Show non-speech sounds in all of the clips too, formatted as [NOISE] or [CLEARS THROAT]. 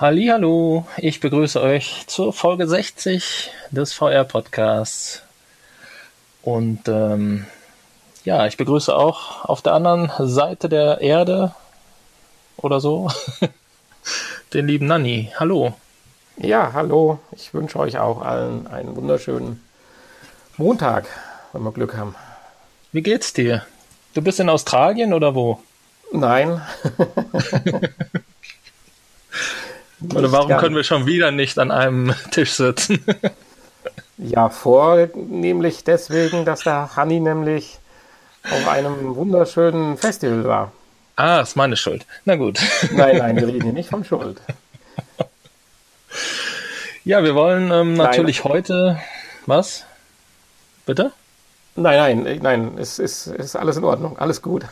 Hallo, ich begrüße euch zur Folge 60 des VR Podcasts. Und ähm, ja, ich begrüße auch auf der anderen Seite der Erde oder so [LAUGHS] den lieben Nanni. Hallo. Ja, hallo. Ich wünsche euch auch allen einen wunderschönen Montag, wenn wir Glück haben. Wie geht's dir? Du bist in Australien oder wo? Nein. [LAUGHS] oder warum können wir schon wieder nicht an einem [LAUGHS] Tisch sitzen? ja, vornehmlich deswegen, dass der Hanni nämlich auf einem wunderschönen Festival war. Ah, ist meine Schuld. Na gut. Nein, [LAUGHS] nein, wir reden hier nicht von Schuld. Ja, wir wollen ähm, natürlich nein. heute. Was? Bitte? Nein, nein, nein, es ist, ist alles in Ordnung, alles gut.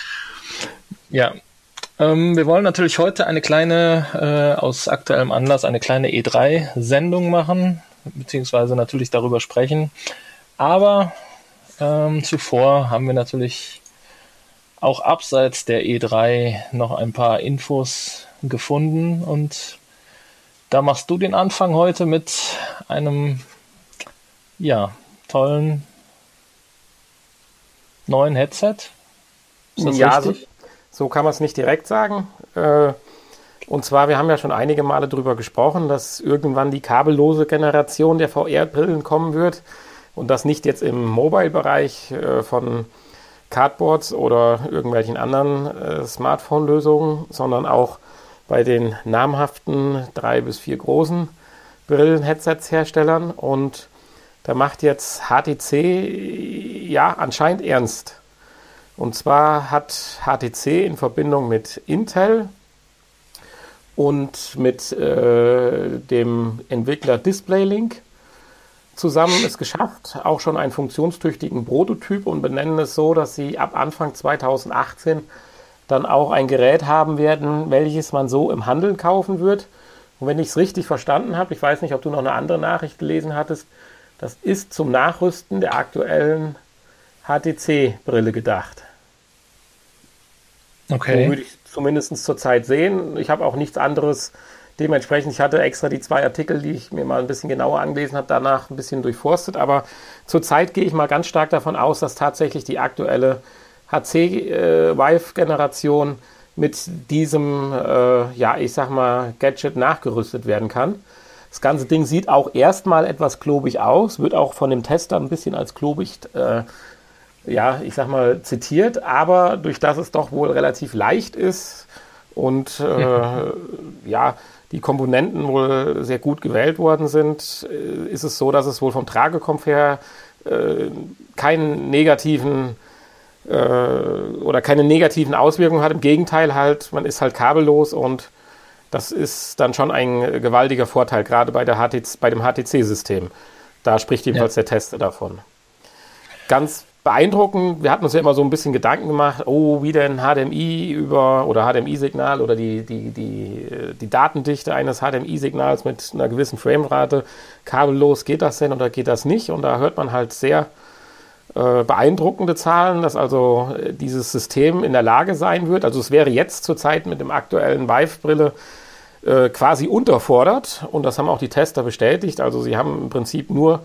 [LAUGHS] ja. Ähm, wir wollen natürlich heute eine kleine, äh, aus aktuellem Anlass, eine kleine E3-Sendung machen, beziehungsweise natürlich darüber sprechen. Aber ähm, zuvor haben wir natürlich auch abseits der E3 noch ein paar Infos gefunden und da machst du den Anfang heute mit einem ja, tollen neuen Headset. Ist das ja, richtig? So, kann man es nicht direkt sagen. Äh, und zwar, wir haben ja schon einige Male darüber gesprochen, dass irgendwann die kabellose Generation der VR-Brillen kommen wird und das nicht jetzt im Mobile-Bereich äh, von Cardboards oder irgendwelchen anderen äh, Smartphone-Lösungen, sondern auch bei den namhaften drei bis vier großen Brillen-Headsets-Herstellern. Und da macht jetzt HTC ja anscheinend ernst. Und zwar hat HTC in Verbindung mit Intel und mit äh, dem Entwickler DisplayLink zusammen es geschafft, auch schon einen funktionstüchtigen Prototyp und benennen es so, dass sie ab Anfang 2018 dann auch ein Gerät haben werden, welches man so im Handel kaufen wird. Und wenn ich es richtig verstanden habe, ich weiß nicht, ob du noch eine andere Nachricht gelesen hattest, das ist zum Nachrüsten der aktuellen HTC-Brille gedacht. Okay. So würde ich zumindest zurzeit sehen. Ich habe auch nichts anderes. Dementsprechend, ich hatte extra die zwei Artikel, die ich mir mal ein bisschen genauer angelesen habe, danach ein bisschen durchforstet. Aber zurzeit gehe ich mal ganz stark davon aus, dass tatsächlich die aktuelle HC-Vive-Generation mit diesem, äh, ja, ich sag mal, Gadget nachgerüstet werden kann. Das ganze Ding sieht auch erstmal etwas klobig aus, wird auch von dem Tester ein bisschen als klobig, äh, ja, ich sag mal, zitiert, aber durch das es doch wohl relativ leicht ist und äh, [LAUGHS] ja, die Komponenten wohl sehr gut gewählt worden sind, äh, ist es so, dass es wohl vom Tragekomfort her äh, keinen negativen äh, oder keine negativen Auswirkungen hat. Im Gegenteil halt, man ist halt kabellos und das ist dann schon ein gewaltiger Vorteil, gerade bei, der HTC, bei dem HTC-System. Da spricht jedenfalls ja. der Tester davon. Ganz beeindruckend. Wir hatten uns ja immer so ein bisschen Gedanken gemacht, oh, wie denn HDMI über oder HDMI-Signal oder die, die, die, die Datendichte eines HDMI-Signals mit einer gewissen Framerate kabellos, geht das denn oder geht das nicht? Und da hört man halt sehr äh, beeindruckende Zahlen, dass also äh, dieses System in der Lage sein wird. Also es wäre jetzt zurzeit mit dem aktuellen Vive-Brille äh, quasi unterfordert und das haben auch die Tester bestätigt. Also sie haben im Prinzip nur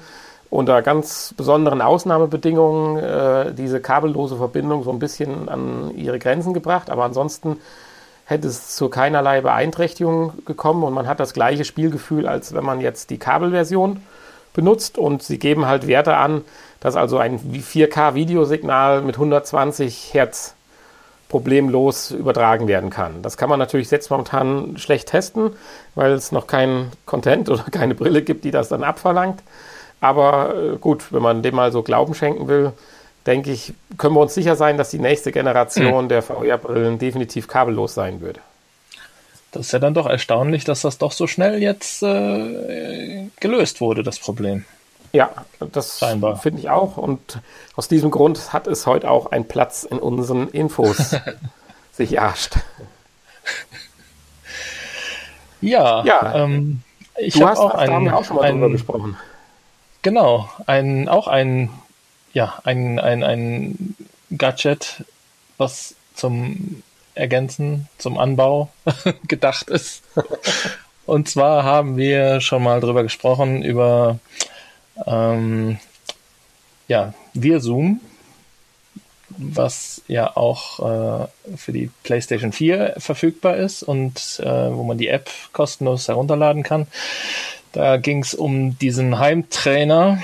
unter ganz besonderen Ausnahmebedingungen äh, diese kabellose Verbindung so ein bisschen an ihre Grenzen gebracht, aber ansonsten hätte es zu keinerlei Beeinträchtigung gekommen und man hat das gleiche Spielgefühl, als wenn man jetzt die Kabelversion benutzt und sie geben halt Werte an, dass also ein 4K-Videosignal mit 120 Hertz problemlos übertragen werden kann. Das kann man natürlich jetzt momentan schlecht testen, weil es noch kein Content oder keine Brille gibt, die das dann abverlangt. Aber äh, gut, wenn man dem mal so Glauben schenken will, denke ich, können wir uns sicher sein, dass die nächste Generation mhm. der VR-Brillen definitiv kabellos sein würde. Das ist ja dann doch erstaunlich, dass das doch so schnell jetzt äh, gelöst wurde, das Problem. Ja, das finde ich auch. Und aus diesem Grund hat es heute auch einen Platz in unseren Infos [LAUGHS] sich erscht. Ja, ja ähm, ich habe auch, einen, auch schon mal einen, drüber gesprochen. Genau, ein, auch ein, ja, ein, ein, ein Gadget, was zum ergänzen, zum Anbau [LAUGHS] gedacht ist. Und zwar haben wir schon mal drüber gesprochen, über ähm, ja, Zoom, was ja auch äh, für die PlayStation 4 verfügbar ist und äh, wo man die App kostenlos herunterladen kann. Da ging es um diesen Heimtrainer,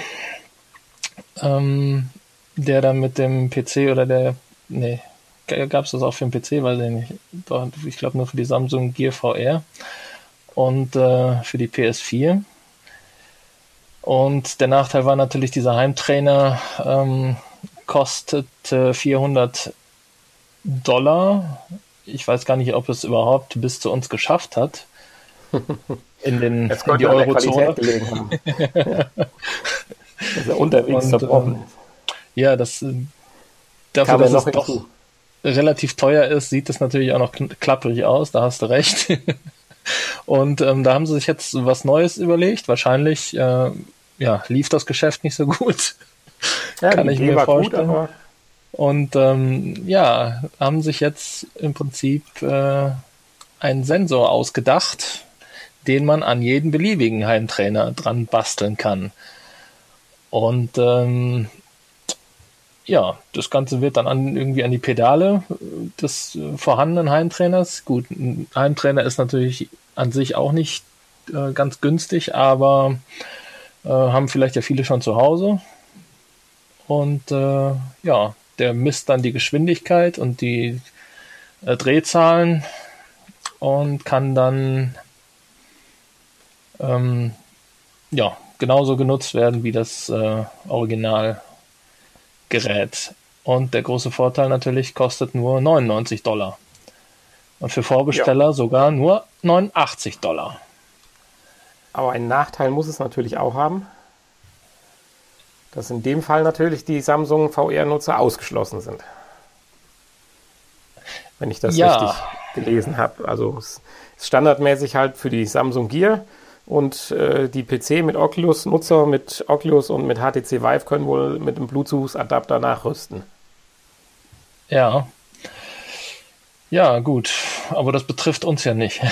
ähm, der dann mit dem PC oder der, nee, gab es das auch für den PC, weiß ich nicht. Ich glaube nur für die Samsung Gear VR und äh, für die PS4. Und der Nachteil war natürlich, dieser Heimtrainer ähm, kostet äh, 400 Dollar. Ich weiß gar nicht, ob es überhaupt bis zu uns geschafft hat. [LAUGHS] In, den, Jetzt in die Eurozone. [LAUGHS] dass er unterwegs zerbrochen ist. Ja, das äh, dafür, dass es doch hinzu. relativ teuer ist, sieht es natürlich auch noch klapprig aus, da hast du recht. [LAUGHS] Und ähm, da haben sie sich jetzt was Neues überlegt. Wahrscheinlich äh, ja, lief das Geschäft nicht so gut. [LAUGHS] Ja, Kann ich mir vorstellen. Gut, Und ähm, ja, haben sich jetzt im Prinzip äh, einen Sensor ausgedacht, den man an jeden beliebigen Heimtrainer dran basteln kann. Und ähm, ja, das Ganze wird dann an, irgendwie an die Pedale des vorhandenen Heimtrainers. Gut, ein Heimtrainer ist natürlich an sich auch nicht äh, ganz günstig, aber äh, haben vielleicht ja viele schon zu Hause. Und äh, ja, der misst dann die Geschwindigkeit und die äh, Drehzahlen und kann dann ähm, ja, genauso genutzt werden wie das äh, Originalgerät. Und der große Vorteil natürlich kostet nur 99 Dollar. Und für Vorbesteller ja. sogar nur 89 Dollar. Aber einen Nachteil muss es natürlich auch haben, dass in dem Fall natürlich die Samsung VR-Nutzer ausgeschlossen sind. Wenn ich das ja. richtig gelesen habe. Also es ist standardmäßig halt für die Samsung Gear und äh, die PC mit Oculus-Nutzer mit Oculus und mit HTC Vive können wohl mit dem Bluetooth-Adapter nachrüsten. Ja. Ja, gut. Aber das betrifft uns ja nicht. [LAUGHS]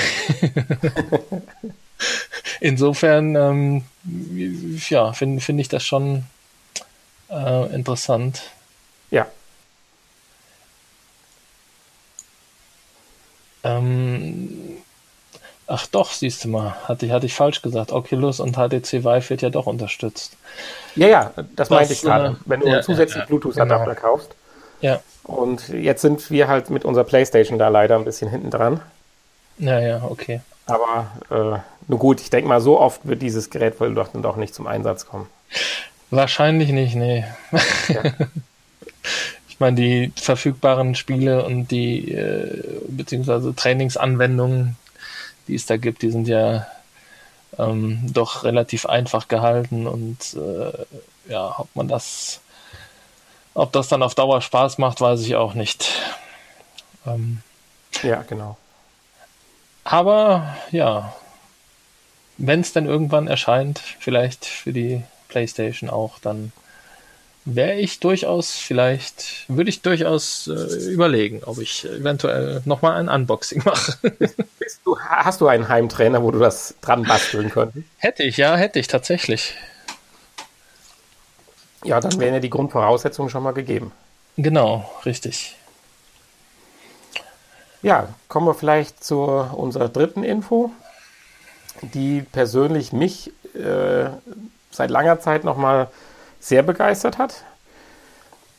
Insofern, ähm, ja, finde find ich das schon äh, interessant. Ja. Ähm, Ach doch, siehst du mal, hatte ich, hatte ich falsch gesagt. Oculus und HTC Vive wird ja doch unterstützt. Ja, ja, das, das meinte ich gerade. Äh, Wenn du ja, zusätzlich ja, Bluetooth-Adapter genau. kaufst. Ja. Und jetzt sind wir halt mit unserer Playstation da leider ein bisschen hinten dran. Ja, ja, okay. Aber äh, nur gut, ich denke mal, so oft wird dieses Gerät wohl doch, doch nicht zum Einsatz kommen. Wahrscheinlich nicht, nee. Ja. [LAUGHS] ich meine, die verfügbaren Spiele und die äh, beziehungsweise Trainingsanwendungen, die es da gibt, die sind ja ähm, doch relativ einfach gehalten und äh, ja, ob man das, ob das dann auf Dauer Spaß macht, weiß ich auch nicht. Ähm, ja, genau. Aber ja, wenn es dann irgendwann erscheint, vielleicht für die PlayStation auch, dann wäre ich durchaus, vielleicht würde ich durchaus äh, überlegen, ob ich eventuell nochmal ein Unboxing [LAUGHS] mache. du, hast du einen Heimtrainer, wo du das dran basteln könntest? Hätte ich, ja, hätte ich tatsächlich. Ja, dann wären ja die Grundvoraussetzungen schon mal gegeben. Genau, richtig. Ja, kommen wir vielleicht zu unserer dritten Info, die persönlich mich äh, seit langer Zeit nochmal mal sehr begeistert hat.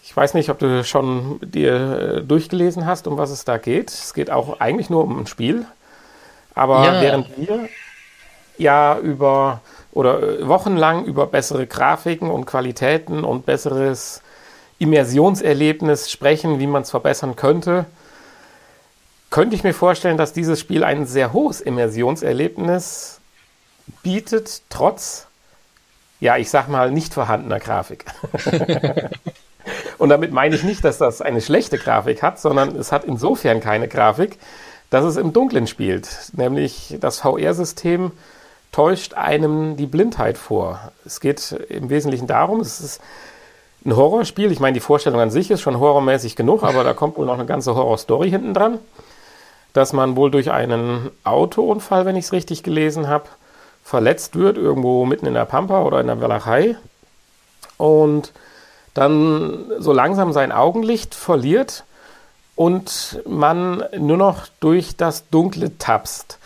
Ich weiß nicht, ob du schon dir äh, durchgelesen hast, um was es da geht. Es geht auch eigentlich nur um ein Spiel. Aber ja. während wir ja über oder äh, wochenlang über bessere Grafiken und Qualitäten und besseres Immersionserlebnis sprechen, wie man es verbessern könnte, könnte ich mir vorstellen, dass dieses Spiel ein sehr hohes Immersionserlebnis bietet, trotz ja, ich sag mal, nicht vorhandener Grafik. Und damit meine ich nicht, dass das eine schlechte Grafik hat, sondern es hat insofern keine Grafik, dass es im Dunkeln spielt. Nämlich das VR-System täuscht einem die Blindheit vor. Es geht im Wesentlichen darum, es ist ein Horrorspiel. Ich meine, die Vorstellung an sich ist schon horrormäßig genug, aber da kommt wohl noch eine ganze Horrorstory hinten dran. dass man wohl durch einen Autounfall, wenn ich es richtig gelesen habe, verletzt wird, irgendwo mitten in der Pampa oder in der Walachei. Und dann so langsam sein Augenlicht verliert und man nur noch durch das Dunkle tapst.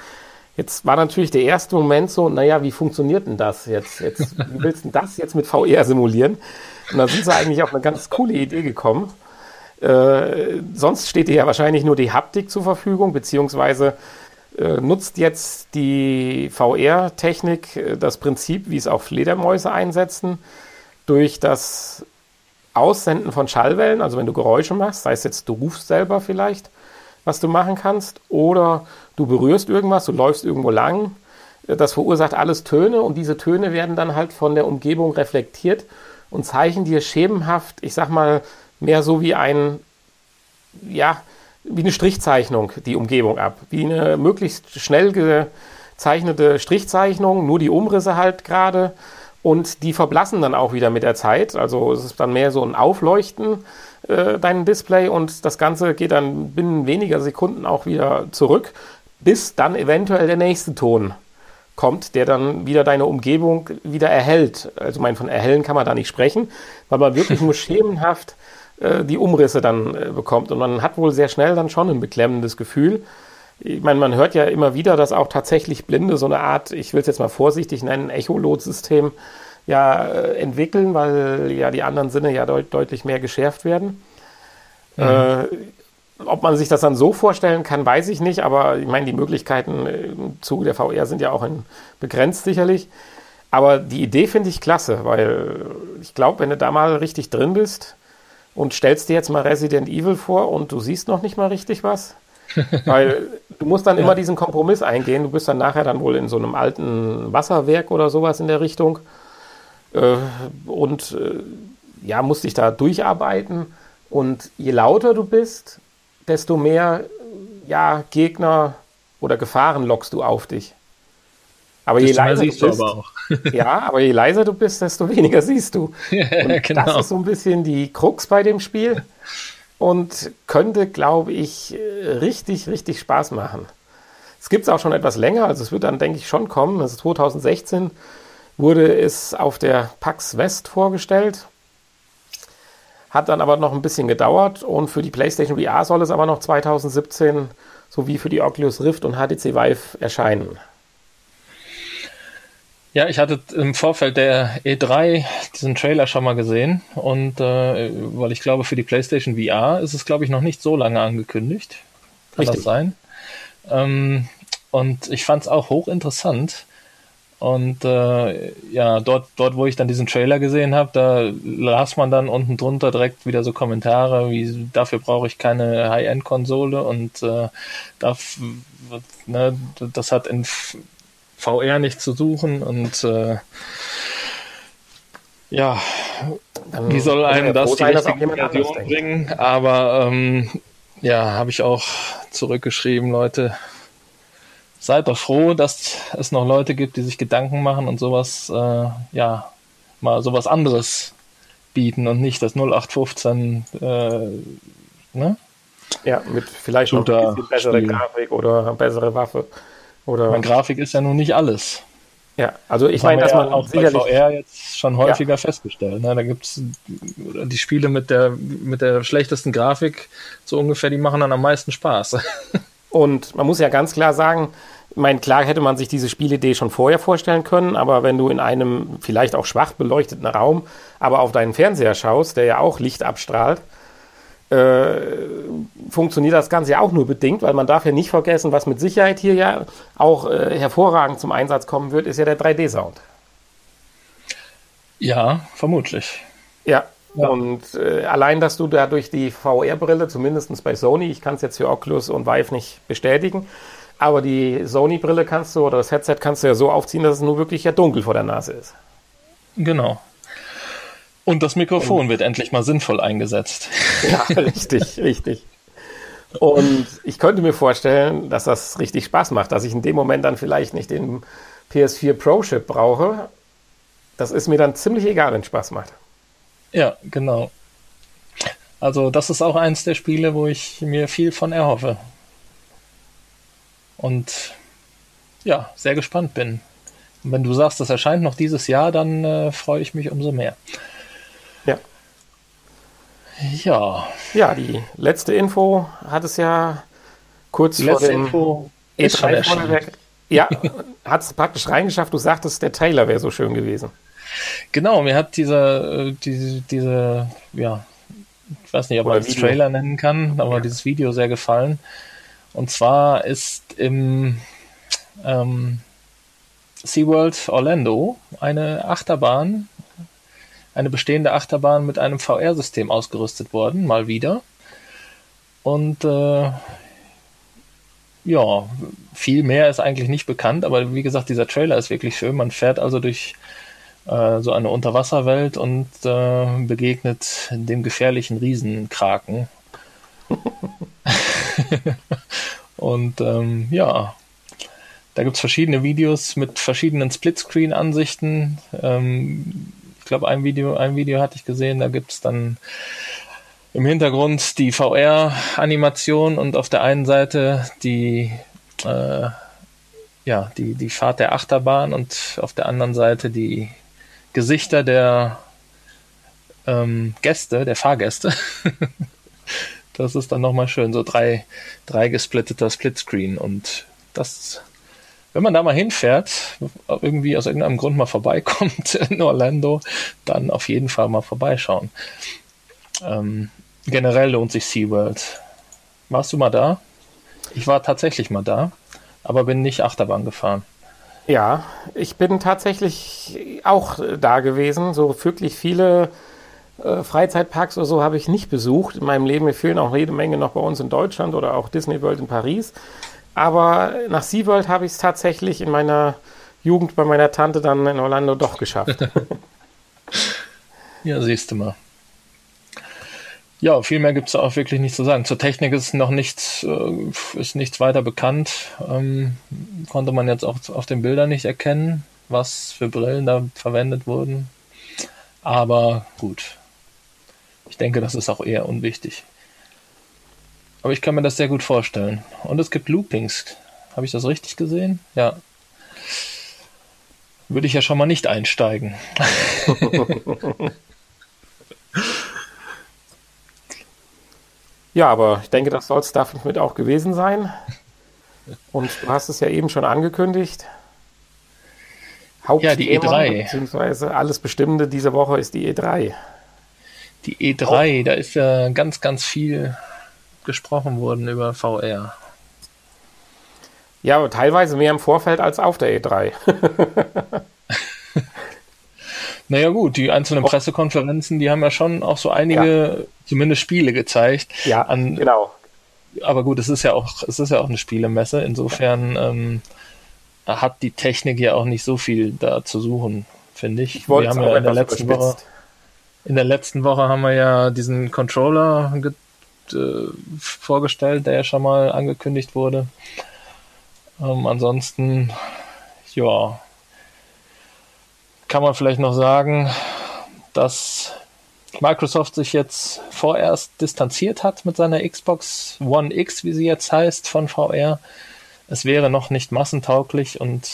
Jetzt war natürlich der erste Moment so, naja, wie funktioniert denn das jetzt? jetzt [LAUGHS] wie willst du das jetzt mit VR simulieren? Und da sind sie eigentlich auf eine ganz coole Idee gekommen. Äh, sonst steht dir ja wahrscheinlich nur die Haptik zur Verfügung, beziehungsweise nutzt jetzt die VR-Technik äh, das Prinzip, wie es auch Fledermäuse einsetzen, durch das Aussenden von Schallwellen, also wenn du Geräusche machst, sei es jetzt du rufst selber vielleicht, was du machen kannst, oder du berührst irgendwas, du läufst irgendwo lang, äh, das verursacht alles Töne und diese Töne werden dann halt von der Umgebung reflektiert und zeichnen dir schemenhaft, ich sag mal, mehr so wie ein, ja, wie eine Strichzeichnung die Umgebung ab, wie eine möglichst schnell gezeichnete Strichzeichnung, nur die Umrisse halt gerade und die verblassen dann auch wieder mit der Zeit. Also es ist dann mehr so ein Aufleuchten äh, dein Display und das Ganze geht dann binnen weniger Sekunden auch wieder zurück, bis dann eventuell der nächste Ton kommt, der dann wieder deine Umgebung wieder erhält. Also mein von erhellen kann man da nicht sprechen, weil man wirklich [LAUGHS] nur schemenhaft äh, die Umrisse dann äh, bekommt und man hat wohl sehr schnell dann schon ein beklemmendes Gefühl. Ich meine, man hört ja immer wieder, dass auch tatsächlich Blinde so eine Art, ich will es jetzt mal vorsichtig nennen, Echolotsystem ja äh, entwickeln, weil ja die anderen Sinne ja deut deutlich mehr geschärft werden. Mhm. Äh, ob man sich das dann so vorstellen kann, weiß ich nicht, aber ich meine, die Möglichkeiten im Zuge der VR sind ja auch begrenzt sicherlich. Aber die Idee finde ich klasse, weil ich glaube, wenn du da mal richtig drin bist und stellst dir jetzt mal Resident Evil vor und du siehst noch nicht mal richtig was, [LAUGHS] Weil du musst dann ja. immer diesen Kompromiss eingehen. Du bist dann nachher dann wohl in so einem alten Wasserwerk oder sowas in der Richtung. Äh, und äh, ja, musst dich da durcharbeiten. Und je lauter du bist, desto mehr ja, Gegner oder Gefahren lockst du auf dich. Aber je leiser du bist, aber [LAUGHS] ja, aber je leiser du bist, desto weniger siehst du. [LAUGHS] Und genau. das ist so ein bisschen die Krux bei dem Spiel und könnte, glaube ich, richtig, richtig Spaß machen. Es gibt es auch schon etwas länger, also es wird dann, denke ich, schon kommen. Also 2016 wurde es auf der PAX West vorgestellt. Hat dann aber noch ein bisschen gedauert und für die PlayStation VR soll es aber noch 2017 sowie für die Oculus Rift und HTC Vive erscheinen. Ja, ich hatte im Vorfeld der E3 diesen Trailer schon mal gesehen und äh, weil ich glaube, für die PlayStation VR ist es, glaube ich, noch nicht so lange angekündigt. Kann Richtig. das sein? Ähm, und ich fand es auch hochinteressant. Und äh, ja, dort, dort, wo ich dann diesen Trailer gesehen habe, da las man dann unten drunter direkt wieder so Kommentare, wie dafür brauche ich keine High-End-Konsole und äh, darf, ne, das hat in VR nicht zu suchen und äh, ja, Dann wie soll einem das die richtige Version bringen? Aber ähm, ja, habe ich auch zurückgeschrieben, Leute, seid doch froh, dass es noch Leute gibt, die sich Gedanken machen und sowas, äh, ja, mal sowas anderes bieten und nicht das 0815, äh, ne? Ja, mit vielleicht noch ein bisschen bessere Grafik oder bessere Waffe. Oder meine, Grafik ist ja nun nicht alles. Ja, also ich meine, dass man auch sicherlich bei VR jetzt schon häufiger ja. festgestellt. Ne? Da es die Spiele mit der mit der schlechtesten Grafik so ungefähr, die machen dann am meisten Spaß. [LAUGHS] Und man muss ja ganz klar sagen, ich meine, klar hätte man sich diese Spielidee schon vorher vorstellen können, aber wenn du in einem vielleicht auch schwach beleuchteten Raum, aber auf deinen Fernseher schaust, der ja auch Licht abstrahlt, äh, funktioniert das Ganze ja auch nur bedingt, weil man darf ja nicht vergessen, was mit Sicherheit hier ja auch äh, hervorragend zum Einsatz kommen wird, ist ja der 3D-Sound. Ja, vermutlich. Ja, ja. Und äh, allein, dass du da durch die VR-Brille, zumindest bei Sony, ich kann es jetzt für Oculus und Vive nicht bestätigen, aber die Sony-Brille kannst du oder das Headset kannst du ja so aufziehen, dass es nur wirklich ja dunkel vor der Nase ist. Genau. Und das Mikrofon und, wird endlich mal sinnvoll eingesetzt. [LAUGHS] Ja, richtig, richtig. Und ich könnte mir vorstellen, dass das richtig Spaß macht, dass ich in dem Moment dann vielleicht nicht den PS4 Pro Chip brauche. Das ist mir dann ziemlich egal, wenn es Spaß macht. Ja, genau. Also das ist auch eins der Spiele, wo ich mir viel von erhoffe. und ja, sehr gespannt bin. Und wenn du sagst, das erscheint noch dieses Jahr, dann äh, freue ich mich umso mehr. Ja. Ja. Die letzte Info hat es ja kurz Die vor dem Info ist schon E3 erschienen. Vorneweg. Ja, hat es praktisch reingeschafft. Du sagtest, der Trailer wäre so schön gewesen. Genau, mir hat dieser, äh, diese, diese, ja, ich weiß nicht, ob man Oder es. Trailer nennen kann, aber Ja. dieses Video sehr gefallen. Und zwar ist im ähm, SeaWorld Orlando eine Achterbahn, eine bestehende Achterbahn mit einem VR-System ausgerüstet worden, mal wieder. Und äh, ja, viel mehr ist eigentlich nicht bekannt, aber wie gesagt, dieser Trailer ist wirklich schön. Man fährt also durch äh, so eine Unterwasserwelt und äh, begegnet dem gefährlichen Riesenkraken. [LAUGHS] und ähm, ja, da gibt's verschiedene Videos mit verschiedenen Splitscreen-Ansichten. Ähm, glaube, ein Video, ein Video hatte ich gesehen, da gibt's dann im Hintergrund die VR-Animation und auf der einen Seite die, äh, ja, die, die Fahrt der Achterbahn und auf der anderen Seite die Gesichter der ähm, Gäste, der Fahrgäste. [LAUGHS] das ist dann nochmal schön, so drei, drei gesplitteter Splitscreen und das, wenn man da mal hinfährt, irgendwie aus irgendeinem Grund mal vorbeikommt [LAUGHS] in Orlando, dann auf jeden Fall mal vorbeischauen. Ähm, generell lohnt sich SeaWorld. Warst du mal da? Ich war tatsächlich mal da, aber bin nicht Achterbahn gefahren. Ja, ich bin tatsächlich auch da gewesen. So wirklich viele äh, Freizeitparks oder so habe ich nicht besucht in meinem Leben. Mir fehlen auch jede Menge noch bei uns in Deutschland oder auch Disney World in Paris. Aber nach SeaWorld habe ich es tatsächlich in meiner Jugend bei meiner Tante dann in Orlando doch geschafft. [LAUGHS] Ja, siehst du mal. Ja, viel mehr gibt es auch wirklich nicht zu sagen. Zur Technik ist noch nichts, äh, ist nichts weiter bekannt. Ähm, konnte man jetzt auch auf den Bildern nicht erkennen, was für Brillen da verwendet wurden. Aber gut. Ich denke, das ist auch eher unwichtig. Aber ich kann mir das sehr gut vorstellen. Und es gibt Loopings. Habe ich das richtig gesehen? Ja. Würde ich ja schon mal nicht einsteigen. [LAUGHS] ja, aber ich denke, das soll es damit auch gewesen sein. Und du hast es ja eben schon angekündigt. Ja, die E3. Beziehungsweise alles Bestimmende diese Woche ist die E E3. Die E3, da ist ja ganz, ganz viel gesprochen worden über VR. Ja, aber teilweise mehr im Vorfeld als auf der E E3. [LAUGHS] [LAUGHS] Naja gut, die einzelnen Pressekonferenzen, die haben ja schon auch so einige, zumindest Spiele gezeigt. Ja, An, genau. aber gut, es ist ja auch, es ist ja auch eine Spielemesse. Insofern ähm, hat die Technik ja auch nicht so viel da zu suchen, finde ich. Ich wir haben ja in der letzten Woche, überspitzt. in der letzten Woche haben wir ja diesen Controller äh, vorgestellt, der ja schon mal angekündigt wurde. Ähm, ansonsten, ja, kann man vielleicht noch sagen, dass Microsoft sich jetzt vorerst distanziert hat mit seiner Xbox One X, wie sie jetzt heißt, von VR. Es wäre noch nicht massentauglich und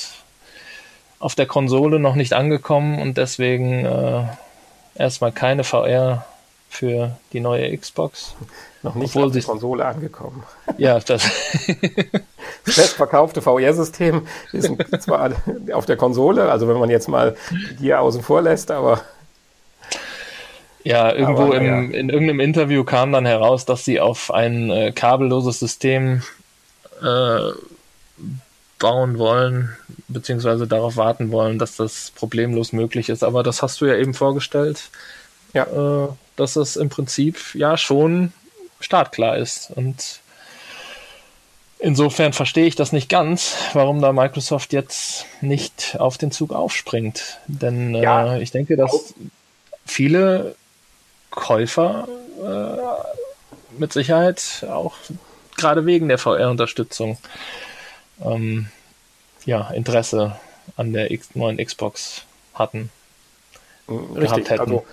auf der Konsole noch nicht angekommen und deswegen äh, erstmal keine VR für die neue Xbox. Noch nicht Obwohl auf die Konsole angekommen. Ja, das, [LAUGHS] Das bestverkaufte VR-System ist zwar auf der Konsole, also wenn man jetzt mal die hier außen vor lässt, aber Ja, irgendwo Aber, im, ja. in irgendeinem Interview kam dann heraus, dass sie auf ein äh, kabelloses System äh, bauen wollen, beziehungsweise darauf warten wollen, dass das problemlos möglich ist. Aber das hast du ja eben vorgestellt, ja, äh, dass es im Prinzip ja schon startklar ist. Und insofern verstehe ich das nicht ganz, warum da Microsoft jetzt nicht auf den Zug aufspringt. Denn äh, Ja, ich denke, dass viele Käufer äh, mit Sicherheit auch gerade wegen der VR-Unterstützung ähm, ja, Interesse an der X neuen Xbox hatten. richtig. hätten. Also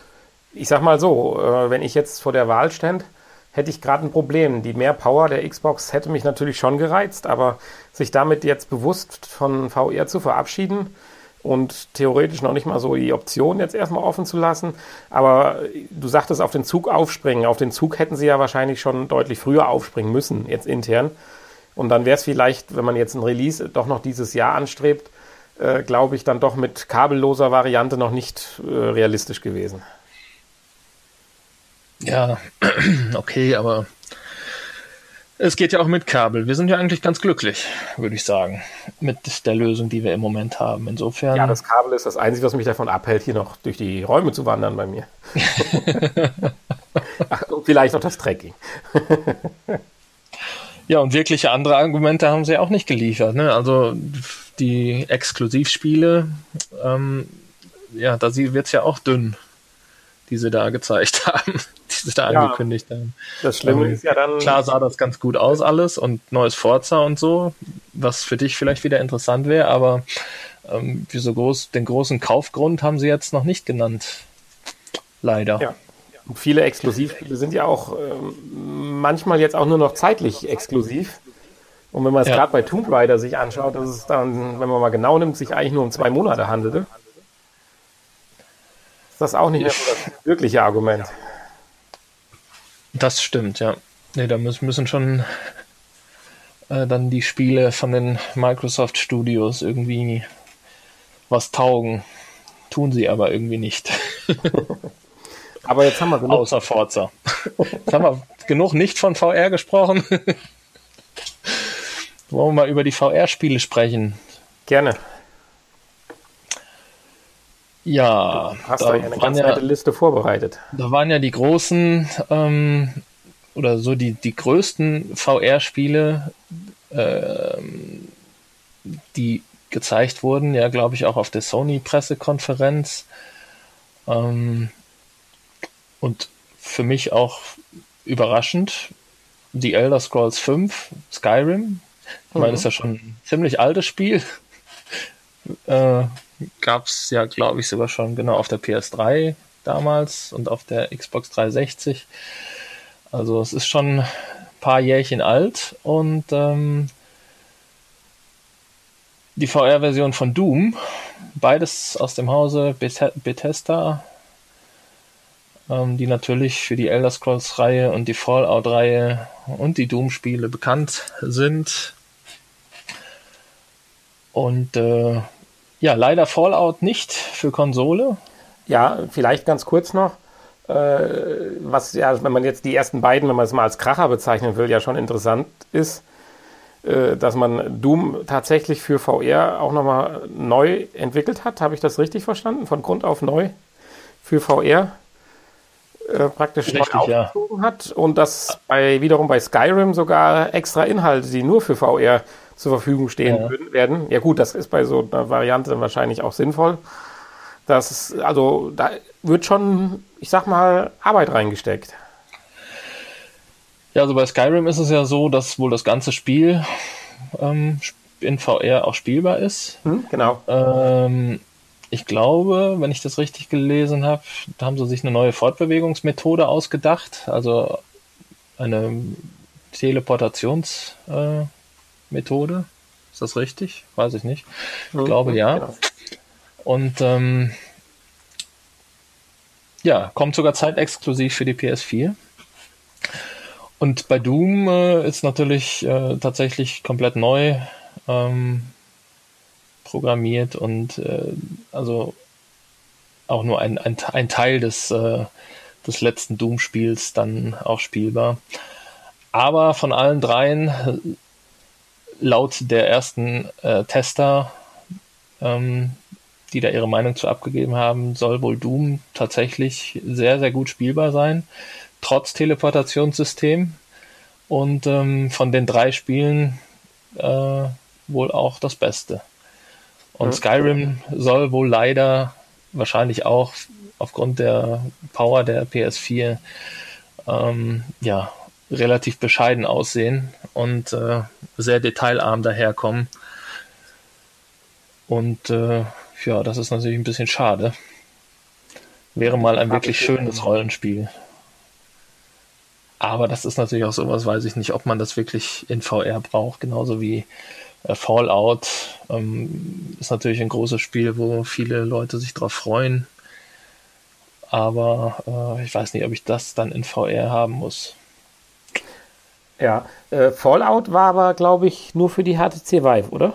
ich sag mal so, äh, wenn ich jetzt vor der Wahl ständ, hätte ich gerade ein Problem. Die mehr Power der Xbox hätte mich natürlich schon gereizt, aber sich damit jetzt bewusst von VR zu verabschieden und theoretisch noch nicht mal so die Option jetzt erstmal offen zu lassen. Aber du sagtest auf den Zug aufspringen. Auf den Zug hätten sie ja wahrscheinlich schon deutlich früher aufspringen müssen, jetzt intern. Und dann wäre es vielleicht, wenn man jetzt ein Release doch noch dieses Jahr anstrebt, äh, glaube ich, dann doch mit kabelloser Variante noch nicht äh, realistisch gewesen. Ja, [CLEARS THROAT] okay, aber es geht ja auch mit Kabel. Wir sind ja eigentlich ganz glücklich, würde ich sagen, mit der Lösung, die wir im Moment haben. Insofern. Ja, das Kabel ist das Einzige, was mich davon abhält, hier noch durch die Räume zu wandern bei mir. [LAUGHS] Ach, und vielleicht noch das Tracking. ja, und wirkliche andere Argumente haben sie auch nicht geliefert. Ne? Also die Exklusivspiele, ähm, ja, da wird es ja auch dünn die sie da gezeigt [LAUGHS] haben, [LAUGHS] sie da ja, angekündigt haben. Das Schlimme ähm, ist ja dann. Klar sah das ganz gut aus alles und neues Forza und so, was für dich vielleicht wieder interessant wäre, aber ähm, für so groß, den großen Kaufgrund haben sie jetzt noch nicht genannt. Leider. Ja. Und viele Exklusivspiele sind ja auch ähm, manchmal jetzt auch nur noch zeitlich exklusiv. Und wenn man es ja. gerade bei Tomb Raider sich anschaut, dass es dann, wenn man mal genau nimmt, sich eigentlich nur um zwei Monate handelte ist das auch nicht mehr so das wirkliche Argument. Das stimmt, ja. Nee, da müssen, müssen schon äh, dann die Spiele von den Microsoft Studios irgendwie was taugen. Tun sie aber irgendwie nicht. [LAUGHS] aber jetzt haben wir genug. Außer Forza. Jetzt haben wir genug nicht von VR gesprochen. [LAUGHS] Wollen wir mal über die VR-Spiele sprechen? Gerne. Ja, du hast da eine ganz ja, Liste vorbereitet. Da waren ja die großen ähm, oder so die, die größten VR-Spiele, ähm, die gezeigt wurden, ja, glaube ich, auch auf der Sony-Pressekonferenz. Ähm, und für mich auch überraschend, die Elder Scrolls 5, Skyrim. Ich meine, das ist ja schon ein ziemlich altes Spiel. [LAUGHS] Äh, gab es ja, glaube ich, sogar schon genau auf der PS3 damals und auf der Xbox 360. Also es ist schon ein paar Jährchen alt und ähm, die VR-Version von Doom, beides aus dem Hause Bethesda, ähm, die natürlich für die Elder Scrolls-Reihe und die Fallout-Reihe und die Doom-Spiele bekannt sind. Und äh, ja, leider Fallout nicht für Konsole. Ja, vielleicht ganz kurz noch. Äh, was ja, wenn man jetzt die ersten beiden, wenn man es mal als Kracher bezeichnen will, ja schon interessant ist, äh, dass man Doom tatsächlich für VR auch nochmal neu entwickelt hat. Habe ich das richtig verstanden? Von Grund auf neu für VR äh, praktisch richtig, neu aufgezogen ja. hat und das bei wiederum bei Skyrim sogar extra Inhalte, die nur für VR zur Verfügung stehen ja. werden. Ja gut, das ist bei so einer Variante wahrscheinlich auch sinnvoll. Das also da wird schon, ich sag mal, Arbeit reingesteckt. Ja, also bei Skyrim ist es ja so, dass wohl das ganze Spiel ähm, in VR auch spielbar ist. Hm, genau. Ähm, ich glaube, wenn ich das richtig gelesen habe, da haben sie sich eine neue Fortbewegungsmethode ausgedacht, also eine Teleportations- äh, Methode. Ist das richtig? Weiß ich nicht. Ich mhm, glaube ja. Genau. Und ähm, ja, kommt sogar zeitexklusiv für die PS4. Und bei Doom äh, ist natürlich äh, tatsächlich komplett neu ähm, programmiert und äh, also auch nur ein, ein, ein Teil des, äh, des letzten Doom-Spiels dann auch spielbar. Aber von allen dreien laut der ersten äh, Tester, ähm, die da ihre Meinung zu abgegeben haben, soll wohl Doom tatsächlich sehr, sehr gut spielbar sein, trotz Teleportationssystem. Und ähm, von den drei Spielen äh, wohl auch das Beste. Und Skyrim soll wohl leider wahrscheinlich auch aufgrund der Power der PS4 ähm, ja relativ bescheiden aussehen und äh, sehr detailarm daherkommen. Und äh, ja, das ist natürlich ein bisschen schade. Wäre mal ein wirklich schönes Rollenspiel. Aber das ist natürlich auch sowas, weiß ich nicht, ob man das wirklich in VR braucht, genauso wie äh, Fallout ähm, ist natürlich ein großes Spiel, wo viele Leute sich drauf freuen. Aber äh, ich weiß nicht, ob ich das dann in VR haben muss. Ja, äh, Fallout war aber, glaube ich, nur für die HTC Vive, oder?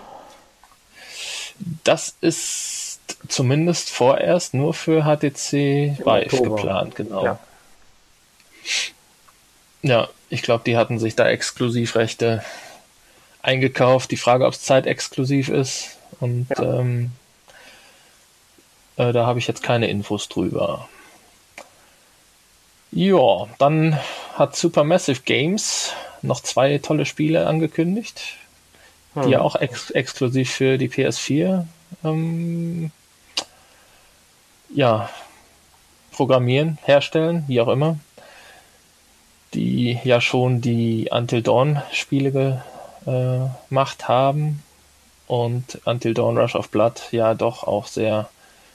Das ist zumindest vorerst nur für HTC Vive geplant, genau. Ja, ja ich glaube, die hatten sich da Exklusivrechte eingekauft. Die Frage, ob es zeitexklusiv ist. Und ja. ähm, äh, da habe ich jetzt keine Infos drüber. Ja, dann hat Supermassive Games noch zwei tolle Spiele angekündigt, hm. die ja auch ex exklusiv für die PS4 ähm, ja, programmieren, herstellen, wie auch immer. Die ja schon die Until Dawn Spiele gemacht haben und Until Dawn Rush of Blood ja doch auch sehr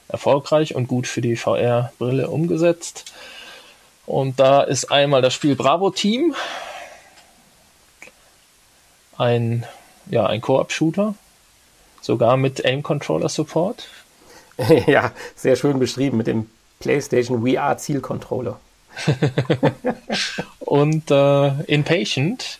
erfolgreich und gut für die VR-Brille umgesetzt. Und da ist einmal das Spiel Bravo Team, ein, ja, ein Koop-Shooter, sogar mit Aim-Controller-Support. [LAUGHS] ja, sehr schön beschrieben mit dem PlayStation VR Zielcontroller. [LAUGHS] und äh, Inpatient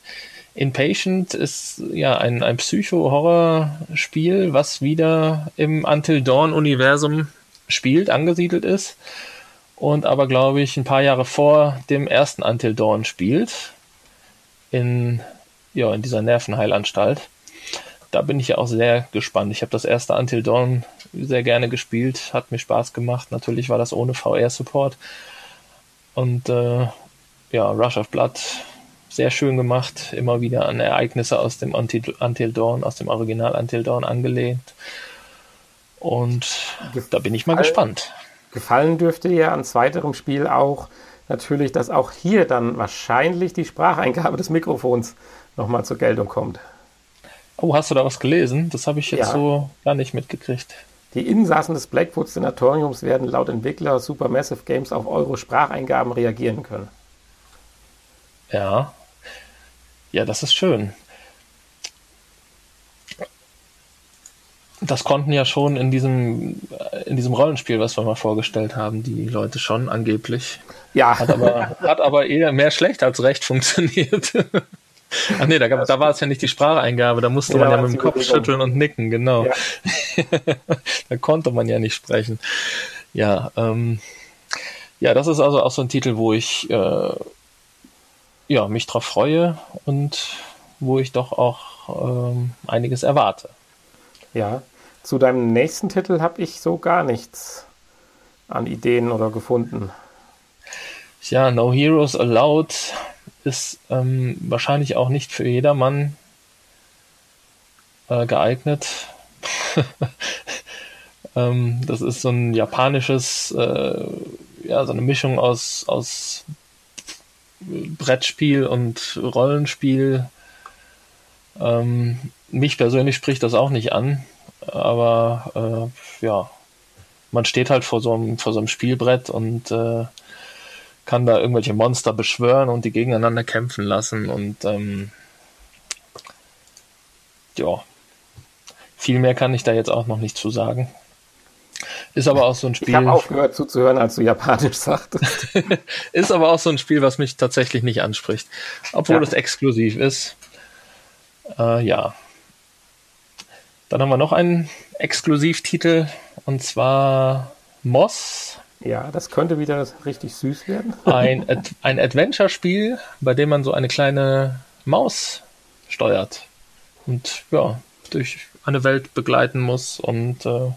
Inpatient ist ja ein, ein Psycho-Horror-Spiel, was wieder im Until Dawn-Universum spielt, angesiedelt ist und aber, glaube ich, ein paar Jahre vor dem ersten Until Dawn spielt. In, ja, in dieser Nervenheilanstalt. Da bin ich ja auch sehr gespannt. Ich habe das erste Until Dawn sehr gerne gespielt, hat mir Spaß gemacht. Natürlich war das ohne VR-Support. Und äh, ja, Rush of Blood sehr schön gemacht, immer wieder an Ereignisse aus dem Until, Until Dawn, aus dem Original Until Dawn angelehnt. Und da bin ich mal gespannt. Gefallen dürfte ja an zweiterem Spiel auch natürlich, dass auch hier dann wahrscheinlich die Spracheingabe des Mikrofons nochmal zur Geltung kommt. Oh, hast du da was gelesen? Das habe ich jetzt ja. so gar nicht mitgekriegt. Die Insassen des Blackwood Senatoriums werden laut Entwickler Supermassive Games auf eure Spracheingaben reagieren können. Ja, ja, das ist schön. Das konnten ja schon in diesem, in diesem Rollenspiel, was wir mal vorgestellt haben, die Leute schon angeblich. Ja. Hat aber, hat aber eher mehr schlecht als recht funktioniert. [LAUGHS] Ach nee, da, gab, da war es ja nicht die Spracheingabe, da musste ja, man ja mit dem Kopf Bewegung. schütteln und nicken, genau. Ja. [LAUGHS] da konnte man ja nicht sprechen. Ja, ähm, ja, das ist also auch so ein Titel, wo ich äh, ja, mich darauf freue und wo ich doch auch ähm, einiges erwarte. Ja, zu deinem nächsten Titel habe ich so gar nichts an Ideen oder gefunden. Ja, No Heroes Allowed ist ähm, wahrscheinlich auch nicht für jedermann äh, geeignet. [LAUGHS] ähm, das ist so ein japanisches, äh, ja, so eine Mischung aus, aus Brettspiel und Rollenspiel. Ähm, mich persönlich spricht das auch nicht an, aber äh, ja, man steht halt vor so einem, vor so einem Spielbrett und äh, kann da irgendwelche Monster beschwören und die gegeneinander kämpfen lassen und ähm, ja, viel mehr kann ich da jetzt auch noch nicht zu sagen. Ist aber auch so ein Spiel. Ich habe aufgehört zuzuhören, als du Japanisch [LAUGHS] sagtest. [LAUGHS] ist aber auch so ein Spiel, was mich tatsächlich nicht anspricht. Obwohl ja. es exklusiv ist. Äh, ja. Dann haben wir noch einen Exklusivtitel und zwar Moss. Ja, das könnte wieder richtig süß werden. [LAUGHS] ein, Ad ein Adventure-Spiel, bei dem man so eine kleine Maus steuert und ja, durch eine Welt begleiten muss und äh,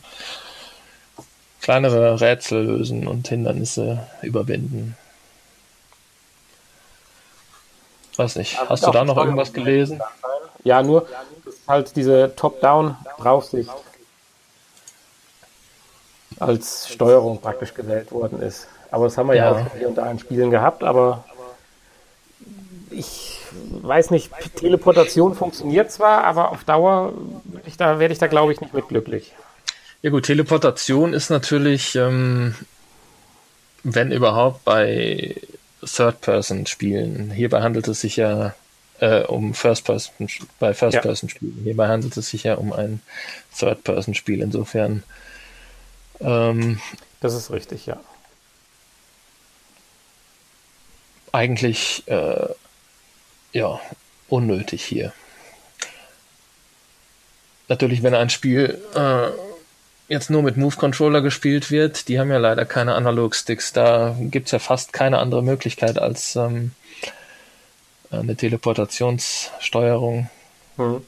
kleinere Rätsel lösen und Hindernisse überwinden. Weiß nicht, ja, hast du da noch irgendwas gelesen? Ja, nur halt diese Top-Down-Draufsicht als Steuerung praktisch gewählt worden ist. Aber das haben wir ja, ja auch hier und da in Spielen gehabt, aber ich weiß nicht, Teleportation funktioniert zwar, aber auf Dauer werde ich da, werd ich da glaube ich, nicht mit glücklich. Ja gut, Teleportation ist natürlich, ähm, wenn überhaupt, bei Third-Person-Spielen. Hierbei handelt es sich ja äh, um First-Person, bei First-Person-Spielen. Hierbei handelt es sich ja um ein Third-Person-Spiel. Insofern. Ähm, das ist richtig, ja. Eigentlich, äh, ja, unnötig hier. Natürlich, wenn ein Spiel äh, jetzt nur mit Move Controller gespielt wird, die haben ja leider keine Analog-Sticks. Da gibt es ja fast keine andere Möglichkeit als ähm, eine Teleportationssteuerung mhm.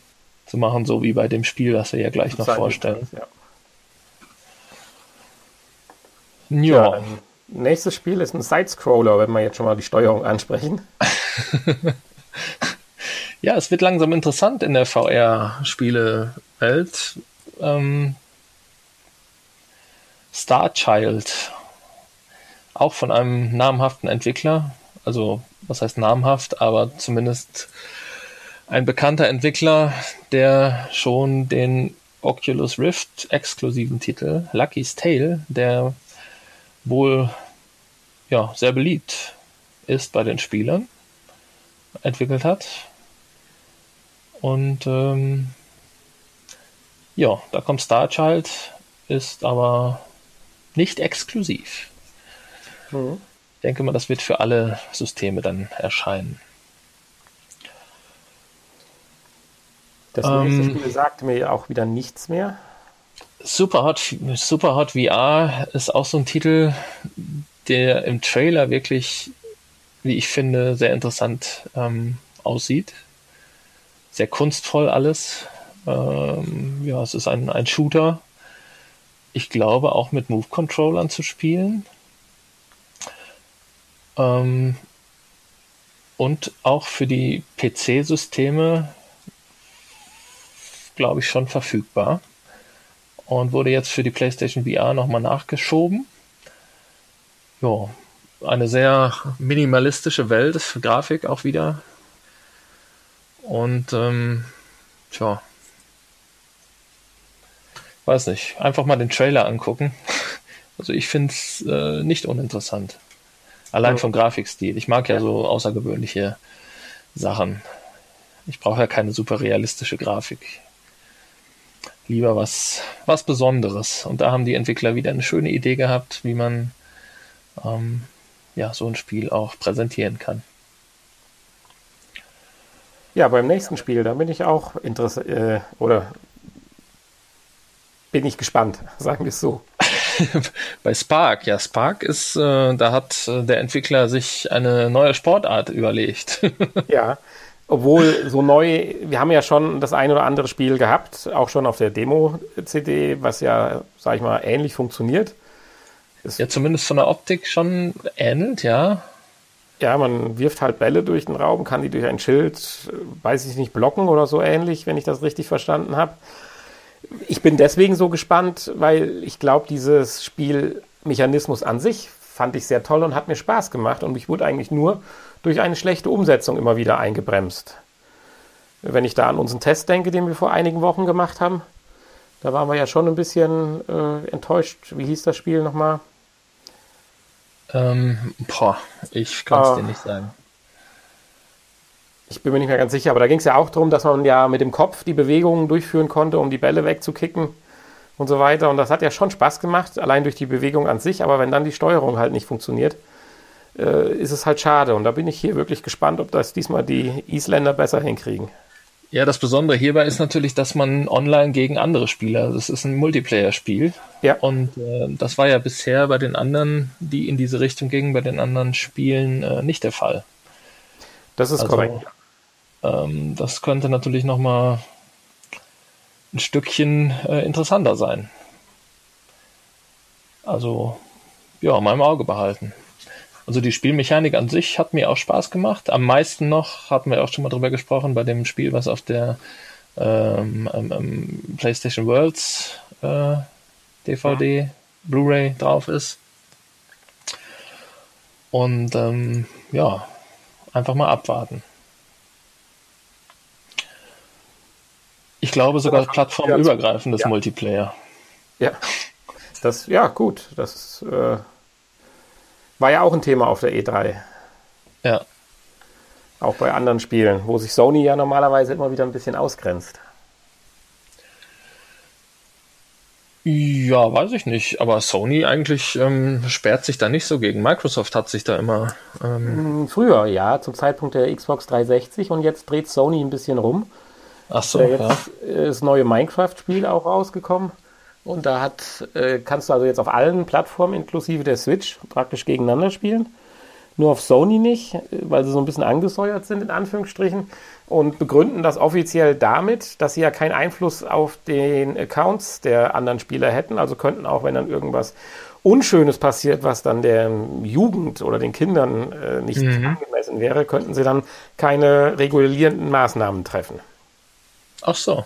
zu machen, so wie bei dem Spiel, das wir ja gleich noch vorstellen. Ja. Ja. ja nächstes Spiel ist ein Sidescroller, wenn wir jetzt schon mal die Steuerung ansprechen. [LAUGHS] ja, es wird langsam interessant in der VR-Spielewelt. Ähm, Star Child, auch von einem namhaften Entwickler, also was heißt namhaft, aber zumindest ein bekannter Entwickler, der schon den Oculus Rift exklusiven Titel Lucky's Tale, der wohl ja sehr beliebt ist bei den Spielern, entwickelt hat. Und ähm, ja, da kommt Star Child, ist aber nicht exklusiv. Mhm. Ich denke mal, das wird für alle Systeme dann erscheinen. Das nächste ähm, Spiel sagt mir auch wieder nichts mehr. Superhot, Superhot VR ist auch so ein Titel, der im Trailer wirklich, wie ich finde, sehr interessant ähm, aussieht. Sehr kunstvoll alles. Ähm, ja, es ist ein, ein Shooter ich glaube, auch mit Move-Controllern zu spielen. Ähm, und auch für die PC-Systeme, glaube ich, schon verfügbar. Und wurde jetzt für die PlayStation VR nochmal nachgeschoben. Ja, eine sehr minimalistische Welt, Grafik auch wieder. Und ähm, tja, weiß nicht, einfach mal den Trailer angucken. [LAUGHS] Also ich finde es äh, nicht uninteressant. Allein vom Grafikstil. Ich mag ja, ja so außergewöhnliche Sachen. Ich brauche ja keine super realistische Grafik. Lieber was, was Besonderes. Und da haben die Entwickler wieder eine schöne Idee gehabt, wie man ähm, ja, so ein Spiel auch präsentieren kann. Ja, beim nächsten Spiel, da bin ich auch interessiert, äh, oder bin ich gespannt, [LAUGHS] sagen wir es so. [LAUGHS] Bei Spark, ja, Spark ist, äh, da hat äh, der Entwickler sich eine neue Sportart überlegt. [LAUGHS] ja, obwohl so neu, wir haben ja schon das ein oder andere Spiel gehabt, auch schon auf der Demo-CD, was ja, sag ich mal, ähnlich funktioniert. Es ja, zumindest von der Optik schon ähnelt, ja. Ja, man wirft halt Bälle durch den Raum, kann die durch ein Schild, weiß ich nicht, blocken oder so ähnlich, wenn ich das richtig verstanden habe ich bin deswegen so gespannt, weil ich glaube, dieses Spielmechanismus an sich fand ich sehr toll und hat mir Spaß gemacht und ich wurde eigentlich nur durch eine schlechte Umsetzung immer wieder eingebremst. Wenn ich da an unseren Test denke, den wir vor einigen Wochen gemacht haben, da waren wir ja schon ein bisschen äh, enttäuscht. Wie hieß das Spiel nochmal? Ähm, boah, ich kann es ah. dir nicht sagen. Ich bin mir nicht mehr ganz sicher, aber da ging es ja auch darum, dass man ja mit dem Kopf die Bewegungen durchführen konnte, um die Bälle wegzukicken und so weiter. Und das hat ja schon Spaß gemacht, allein durch die Bewegung an sich. Aber wenn dann die Steuerung halt nicht funktioniert, äh, ist es halt schade. Und da bin ich hier wirklich gespannt, ob das diesmal die Isländer besser hinkriegen. Ja, das Besondere hierbei ist natürlich, dass man online gegen andere Spieler, das ist ein Multiplayer-Spiel. Ja. Und äh, das war ja bisher bei den anderen, die in diese Richtung gingen, bei den anderen Spielen äh, nicht der Fall. Das ist also, korrekt. Ähm, das könnte natürlich nochmal ein Stückchen äh, interessanter sein. Also, ja, mal im Auge behalten. Also die Spielmechanik an sich hat mir auch Spaß gemacht. Am meisten noch, hatten wir auch schon mal drüber gesprochen, bei dem Spiel, was auf der ähm, ähm, PlayStation Worlds äh, DVD, ja. Blu-ray drauf ist. Und ähm, ja, einfach mal abwarten. Ich glaube sogar plattformübergreifendes ja. Multiplayer. Ja, das, ja, gut. Das äh, war ja auch ein Thema auf der E3. Ja. Auch bei anderen Spielen, wo sich Sony ja normalerweise immer wieder ein bisschen ausgrenzt. Ja, weiß ich nicht. Aber Sony eigentlich ähm, sperrt sich da nicht so gegen. Microsoft hat sich da immer. Ähm hm, Früher, ja, zum Zeitpunkt der Xbox 360 und jetzt dreht Sony ein bisschen rum. Ach so, äh, jetzt ja. ist das neue Minecraft-Spiel auch rausgekommen. Und da hat, äh, kannst du also jetzt auf allen Plattformen inklusive der Switch praktisch gegeneinander spielen. Nur auf Sony nicht, weil sie so ein bisschen angesäuert sind, in Anführungsstrichen und begründen das offiziell damit, dass sie ja keinen Einfluss auf den Accounts der anderen Spieler hätten. Also könnten auch, wenn dann irgendwas Unschönes passiert, was dann der Jugend oder den Kindern äh, nicht mhm. angemessen wäre, könnten sie dann keine regulierenden Maßnahmen treffen. Ach so.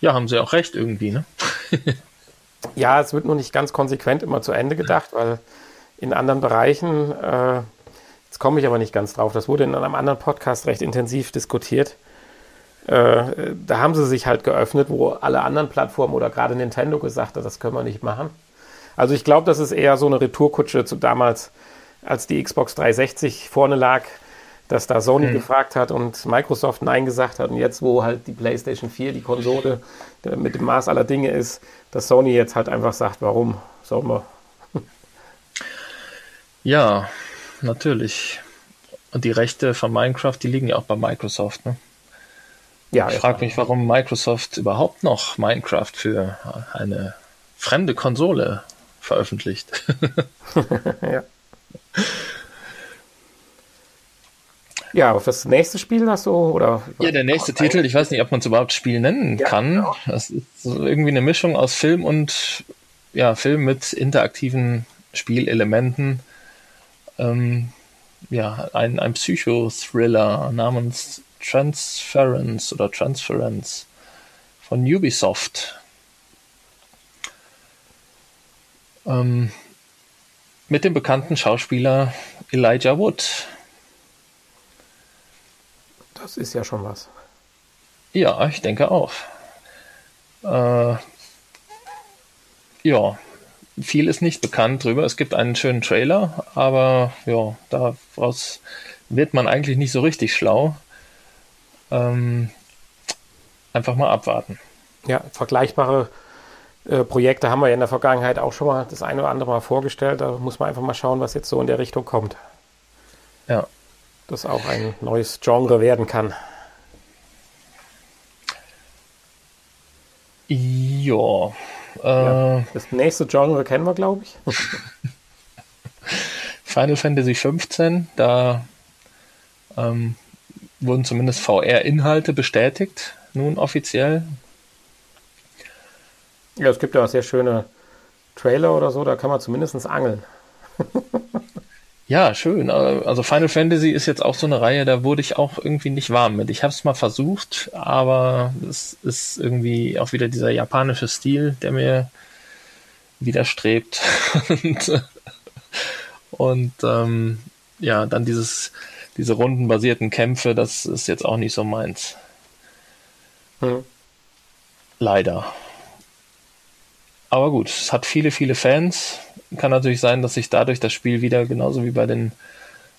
Ja, haben sie auch recht irgendwie, ne? [LAUGHS] ja, es wird nur nicht ganz konsequent immer zu Ende gedacht, weil in anderen Bereichen äh, Jetzt komme ich aber nicht ganz drauf. Das wurde in einem anderen Podcast recht intensiv diskutiert. Äh, da haben sie sich halt geöffnet, wo alle anderen Plattformen oder gerade Nintendo gesagt hat, das können wir nicht machen. Also ich glaube, das ist eher so eine Retourkutsche zu damals, als die Xbox 360 vorne lag, dass da Sony hm. gefragt hat und Microsoft Nein gesagt hat. Und jetzt, wo halt die PlayStation 4 die Konsole mit dem Maß aller Dinge ist, dass Sony jetzt halt einfach sagt, warum sollen wir? [LAUGHS] Ja, natürlich. Und die Rechte von Minecraft, die liegen ja auch bei Microsoft, ne? Ja, ich frage mich, warum Microsoft überhaupt noch Minecraft für eine fremde Konsole veröffentlicht. [LAUGHS] [LAUGHS] ja. Ja, auf das nächste Spiel hast du, oder? Ja, der nächste oh, Titel, ich weiß nicht, ob man es überhaupt Spiel nennen ja, kann. Genau. Das ist irgendwie eine Mischung aus Film und, ja, Film mit interaktiven Spielelementen ähm, ja, ein, ein Psychothriller namens Transference oder Transference von Ubisoft. Ähm, mit dem bekannten Schauspieler Elijah Wood. Das ist ja schon was. Ja, ich denke auch. Äh, ja, viel ist nicht bekannt drüber. Es gibt einen schönen Trailer, aber ja, daraus wird man eigentlich nicht so richtig schlau. Ähm, einfach mal abwarten. Ja, vergleichbare äh, Projekte haben wir ja in der Vergangenheit auch schon mal das eine oder andere Mal vorgestellt. Da muss man einfach mal schauen, was jetzt so in der Richtung kommt. Ja. Das auch ein neues Genre werden kann. Ja. Ja, äh, das nächste Genre kennen wir, glaube ich. [LAUGHS] Final Fantasy 15, da ähm, wurden zumindest VR-Inhalte bestätigt, nun offiziell. Ja, es gibt ja auch sehr schöne Trailer oder so, da kann man zumindest angeln. [LAUGHS] ja, schön. Also Final Fantasy ist jetzt auch so eine Reihe, da wurde ich auch irgendwie nicht warm mit. Ich habe es mal versucht, aber es ist irgendwie auch wieder dieser japanische Stil, der mir widerstrebt. [LAUGHS] und, und ähm, ja, dann dieses, diese rundenbasierten Kämpfe, das ist jetzt auch nicht so meins. Hm. Leider. Aber gut, es hat viele, viele Fans. Kann natürlich sein, dass sich dadurch das Spiel wieder, genauso wie bei den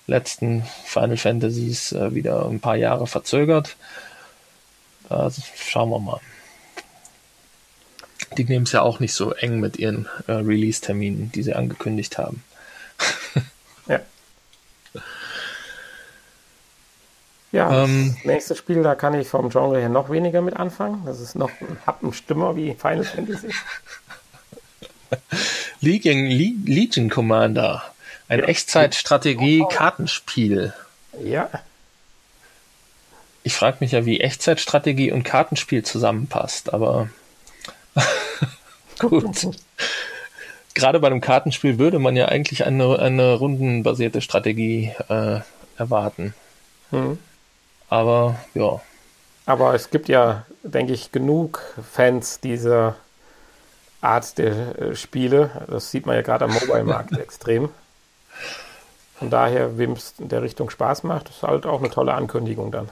letzten Final Fantasies, äh, wieder ein paar Jahre verzögert. Also schauen wir mal die nehmen es ja auch nicht so eng mit ihren äh, Release-Terminen, die sie angekündigt haben. [LAUGHS] ja. Ja, ähm, das nächste Spiel, da kann ich vom Genre her noch weniger mit anfangen. Das ist noch ein Happenstimmer wie Final Fantasy. [LAUGHS] [LAUGHS] Legion, Legion Commander. Ein ja. Echtzeitstrategie-Kartenspiel. Ja. Ich frage mich ja, wie Echtzeitstrategie und Kartenspiel zusammenpasst, aber [LAUGHS] Gut. [LAUGHS] Gerade bei einem Kartenspiel würde man ja eigentlich eine, eine rundenbasierte Strategie äh, erwarten. Hm. Aber ja. Aber es gibt ja, denke ich, genug Fans dieser Art der äh, Spiele. Das sieht man ja gerade am [LAUGHS] Mobile-Markt extrem. Von daher, wem es in der Richtung Spaß macht, ist halt auch eine tolle Ankündigung dann.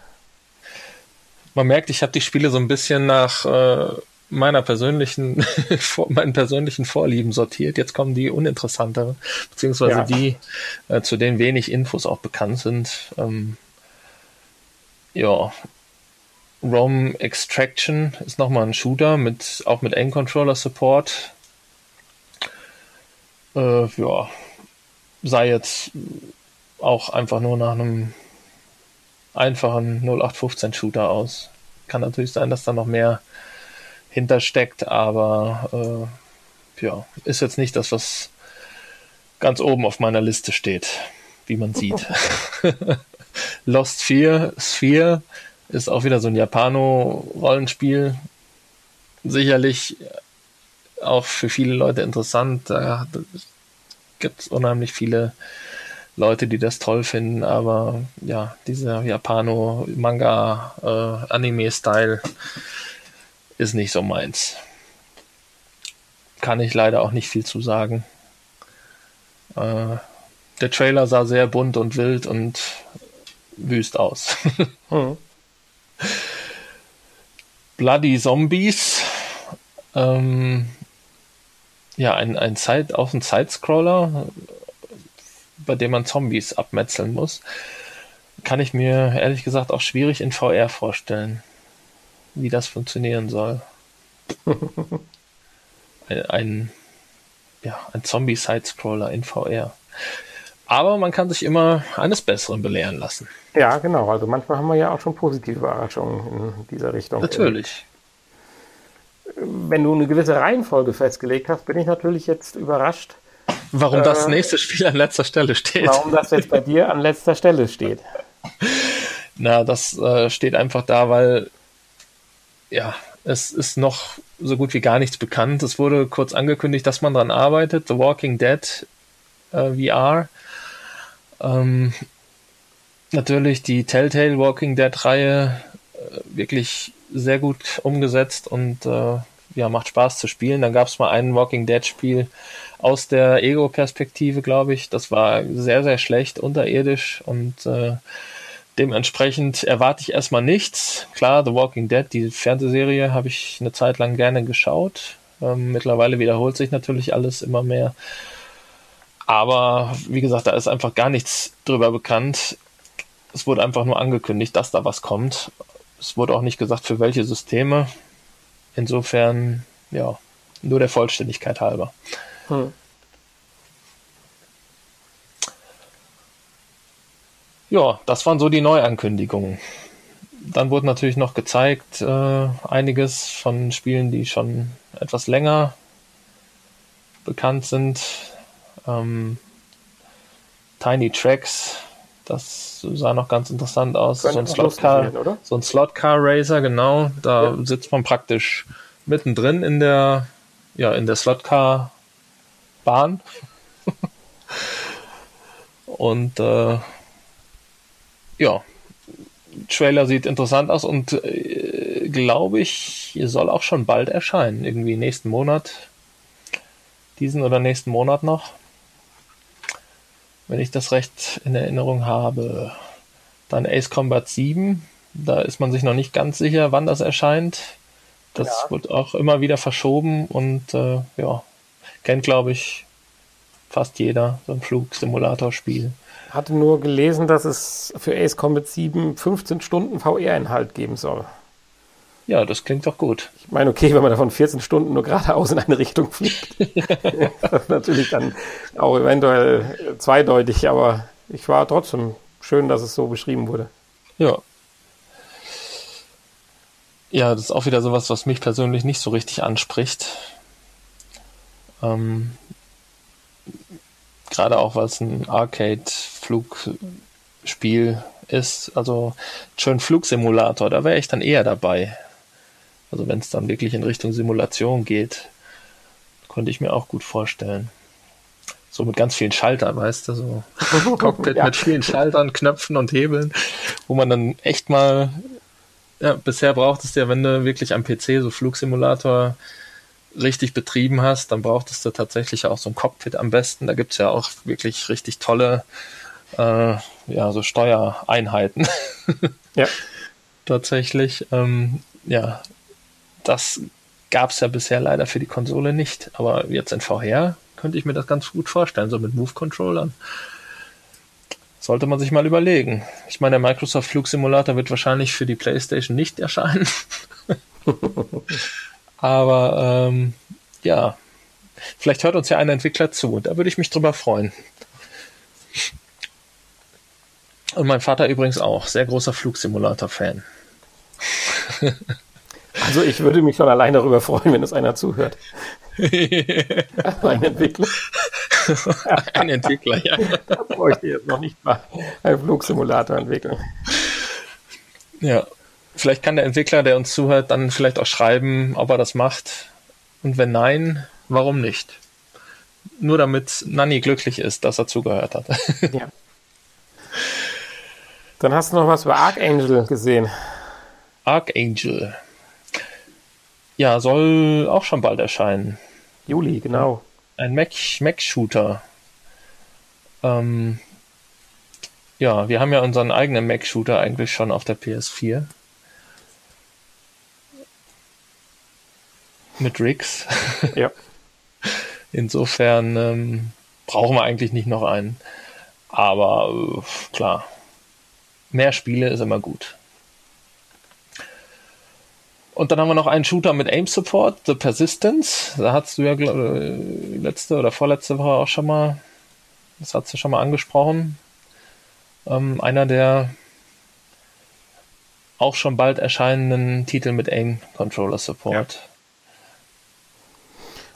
Man merkt, ich habe die Spiele so ein bisschen nach äh, meiner persönlichen, [LAUGHS] meinen persönlichen Vorlieben sortiert. Jetzt kommen die uninteressanteren, beziehungsweise ja. die, äh, zu denen wenig Infos auch bekannt sind. Ähm, ja, ROM Extraction ist nochmal ein Shooter mit, auch mit Aim-Controller Support. Äh, ja, sei jetzt auch einfach nur nach einem einfachen 0815 Shooter aus. Kann natürlich sein, dass da noch mehr hintersteckt, aber äh, ja, ist jetzt nicht das, was ganz oben auf meiner Liste steht, wie man sieht. [LAUGHS] Lost 4, Sphere ist auch wieder so ein Japano-Rollenspiel. Sicherlich auch für viele Leute interessant. Da gibt es unheimlich viele Leute, die das toll finden, aber ja, dieser Japano-Manga-Anime-Style äh, ist nicht so meins. Kann ich leider auch nicht viel zu sagen. Äh, der Trailer sah sehr bunt und wild und wüst aus. mhm. [LAUGHS] Bloody Zombies. Ähm, ja, ein, ein Zeit, auch ein Sidescroller, bei dem man Zombies abmetzeln muss. Kann ich mir ehrlich gesagt auch schwierig in VR vorstellen wie das funktionieren soll. [LAUGHS] ein, ein, ja, ein Zombie-Side-Scroller in VR. Aber man kann sich immer eines Besseren belehren lassen. Ja, genau. Also manchmal haben wir ja auch schon positive Überraschungen in dieser Richtung. Natürlich. Wenn du eine gewisse Reihenfolge festgelegt hast, bin ich natürlich jetzt überrascht. Warum äh, das nächste Spiel an letzter Stelle steht. Warum das jetzt bei dir an letzter Stelle steht. [LAUGHS] Na, das äh, steht einfach da, weil ja, es ist noch so gut wie gar nichts bekannt. Es wurde kurz angekündigt, dass man daran arbeitet. The Walking Dead äh, VR. Ähm, natürlich die Telltale Walking Dead Reihe äh, wirklich sehr gut umgesetzt und äh, ja, macht Spaß zu spielen. Dann gab es mal ein Walking Dead Spiel aus der Ego-Perspektive, glaube ich. Das war sehr, sehr schlecht, unterirdisch und äh, Dementsprechend erwarte ich erstmal nichts. Klar, The Walking Dead, die Fernsehserie, habe ich eine Zeit lang gerne geschaut. Ähm, mittlerweile wiederholt sich natürlich alles immer mehr. Aber wie gesagt, da ist einfach gar nichts drüber bekannt. Es wurde einfach nur angekündigt, dass da was kommt. Es wurde auch nicht gesagt, für welche Systeme. Insofern, ja, nur der Vollständigkeit halber. Hm. Ja, das waren so die Neuankündigungen. Dann wurde natürlich noch gezeigt äh, einiges von Spielen, die schon etwas länger bekannt sind. Ähm, Tiny Tracks, das sah noch ganz interessant aus. So ein, Slotcar, so ein Slotcar Racer, genau. Da ja. sitzt man praktisch mittendrin in der, ja, in der Slotcar Bahn. [LAUGHS] Und äh, ja, Trailer sieht interessant aus und äh, glaube ich, soll auch schon bald erscheinen. Irgendwie nächsten Monat. Diesen oder nächsten Monat noch. Wenn ich das recht in Erinnerung habe. Dann Ace Combat 7. Da ist man sich noch nicht ganz sicher, wann das erscheint. Das ja. wird auch immer wieder verschoben und äh, ja, kennt glaube ich fast jeder, so ein Flugsimulatorspiel hatte nur gelesen, dass es für Ace Combat 7 15 Stunden VR-Inhalt geben soll. Ja, das klingt doch gut. Ich meine, okay, wenn man davon 14 Stunden nur geradeaus in eine Richtung fliegt, [LAUGHS] das ist natürlich dann auch eventuell zweideutig, aber ich war trotzdem schön, dass es so beschrieben wurde. Ja. Ja, das ist auch wieder sowas, was mich persönlich nicht so richtig anspricht. Ähm, Gerade auch, weil es ein Arcade-Flugspiel ist. Also schön Flugsimulator, da wäre ich dann eher dabei. Also wenn es dann wirklich in Richtung Simulation geht, könnte ich mir auch gut vorstellen. So mit ganz vielen Schaltern, weißt du, so [LAUGHS] Cockpit ja. mit vielen Schaltern, Knöpfen und Hebeln, wo man dann echt mal, ja, bisher braucht es ja, wenn du wirklich am PC so Flugsimulator richtig betrieben hast, dann brauchtest du tatsächlich auch so ein Cockpit am besten. Da gibt's ja auch wirklich richtig tolle äh, ja, so Steuereinheiten. ja. [LAUGHS] Tatsächlich. Ähm, ja, das Gab es ja bisher leider für die Konsole nicht. Aber jetzt in VR könnte ich mir das ganz gut vorstellen, so mit Move-Controllern. Sollte man sich mal überlegen. Ich meine, der Microsoft Flugsimulator wird wahrscheinlich für die PlayStation nicht erscheinen. [LAUGHS] Aber ähm, ja, vielleicht hört uns ja ein Entwickler zu. Da würde ich mich drüber freuen. Und mein Vater übrigens auch, sehr großer Flugsimulator-Fan. [LAUGHS] Also ich würde mich schon allein darüber freuen, wenn es einer zuhört. [LAUGHS] Ein Entwickler. Ein Entwickler, ja. Da bräuchte ich jetzt noch nicht mal einen Flugsimulator entwickeln. Ja, vielleicht kann der Entwickler, der uns zuhört, dann vielleicht auch schreiben, ob er das macht. Und wenn nein, warum nicht? Nur damit Nanny glücklich ist, dass er zugehört hat. Ja. Dann hast du noch was über Archangel gesehen. Archangel. Ja, soll auch schon bald erscheinen. Juli, genau. Ein Mac-Shooter. ähm, ja, wir haben ja unseren eigenen Mac-Shooter eigentlich schon auf der PS4. Mit Riggs. [LAUGHS] Ja. Insofern ähm, brauchen wir eigentlich nicht noch einen. Aber äh, klar, mehr Spiele ist immer gut. Und dann haben wir noch einen Shooter mit Aim Support, The Persistence. Da hast du ja glaub, äh, letzte oder vorletzte Woche auch schon mal, das hast du schon mal angesprochen. Ähm, einer der auch schon bald erscheinenden Titel mit Aim Controller Support. Ja.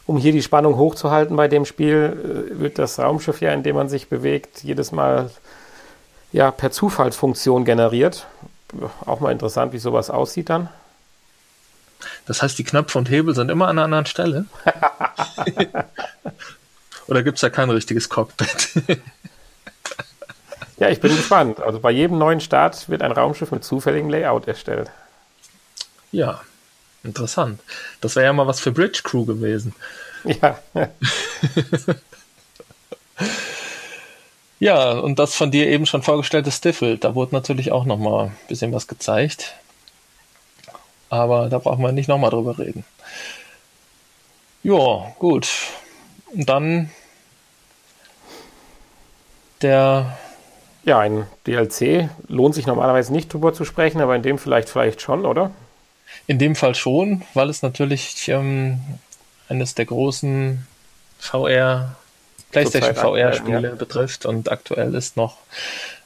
Um hier die Spannung hochzuhalten bei dem Spiel, äh, wird das Raumschiff ja, in dem man sich bewegt, jedes Mal ja, per Zufallsfunktion generiert. Auch mal interessant, wie sowas aussieht dann. Das heißt, die Knöpfe und Hebel sind immer an einer anderen Stelle? [LAUGHS] Oder gibt es da kein richtiges Cockpit? [LAUGHS] ja, ich bin gespannt. Also bei jedem neuen Start wird ein Raumschiff mit zufälligem Layout erstellt. Ja, interessant. Das wäre ja mal was für Bridge Crew gewesen. Ja. [LAUGHS] ja, und das von dir eben schon vorgestellte Stifle, da wurde natürlich auch noch mal ein bisschen was gezeigt. Aber da brauchen wir nicht nochmal drüber reden. Ja, gut. Und dann der. Ja, ein DLC lohnt sich normalerweise nicht drüber zu sprechen, aber in dem vielleicht vielleicht schon, oder? In dem Fall schon, weil es natürlich ähm, eines der großen VR, PlayStation VR-Spiele ja. betrifft und aktuell ist noch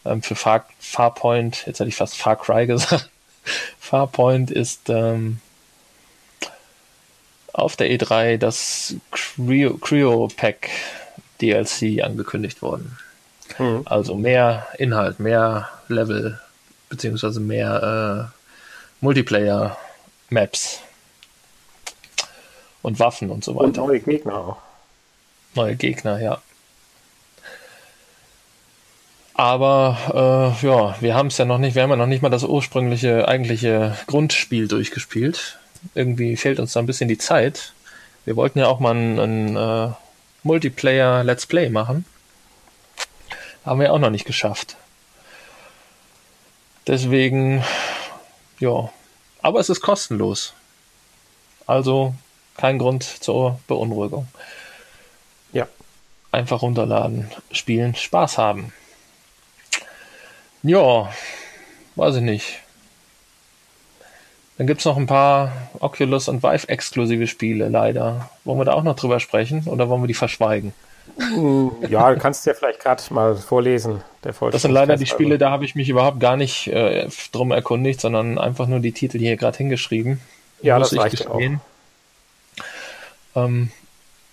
ähm, für Far, Farpoint, jetzt hätte ich fast Far Cry gesagt, [LAUGHS] Farpoint ist ähm, auf der E3 das Cryo, Cryo Pack DLC angekündigt worden. Mhm. Also mehr Inhalt, mehr Level, beziehungsweise mehr äh, Multiplayer-Maps und Waffen und so weiter. Und neue Gegner auch. Neue Gegner, ja. Aber äh, ja, wir haben es ja noch nicht, wir haben ja noch nicht mal das ursprüngliche, eigentliche Grundspiel durchgespielt. Irgendwie fehlt uns da ein bisschen die Zeit. Wir wollten ja auch mal ein, ein äh, Multiplayer Let's Play machen. Haben wir auch noch nicht geschafft. Deswegen, ja. Aber es ist kostenlos. Also kein Grund zur Beunruhigung. Ja. Einfach runterladen, spielen, Spaß haben. Ja, weiß ich nicht. Dann gibt es noch ein paar Oculus und Vive exklusive Spiele, leider. Wollen wir da auch noch drüber sprechen oder wollen wir die verschweigen? Ja, du kannst ja vielleicht gerade mal vorlesen. das sind leider die Spiele, da habe ich mich überhaupt gar nicht äh, drum erkundigt, sondern einfach nur die Titel hier gerade hingeschrieben. Ja, das reicht auch. Ähm,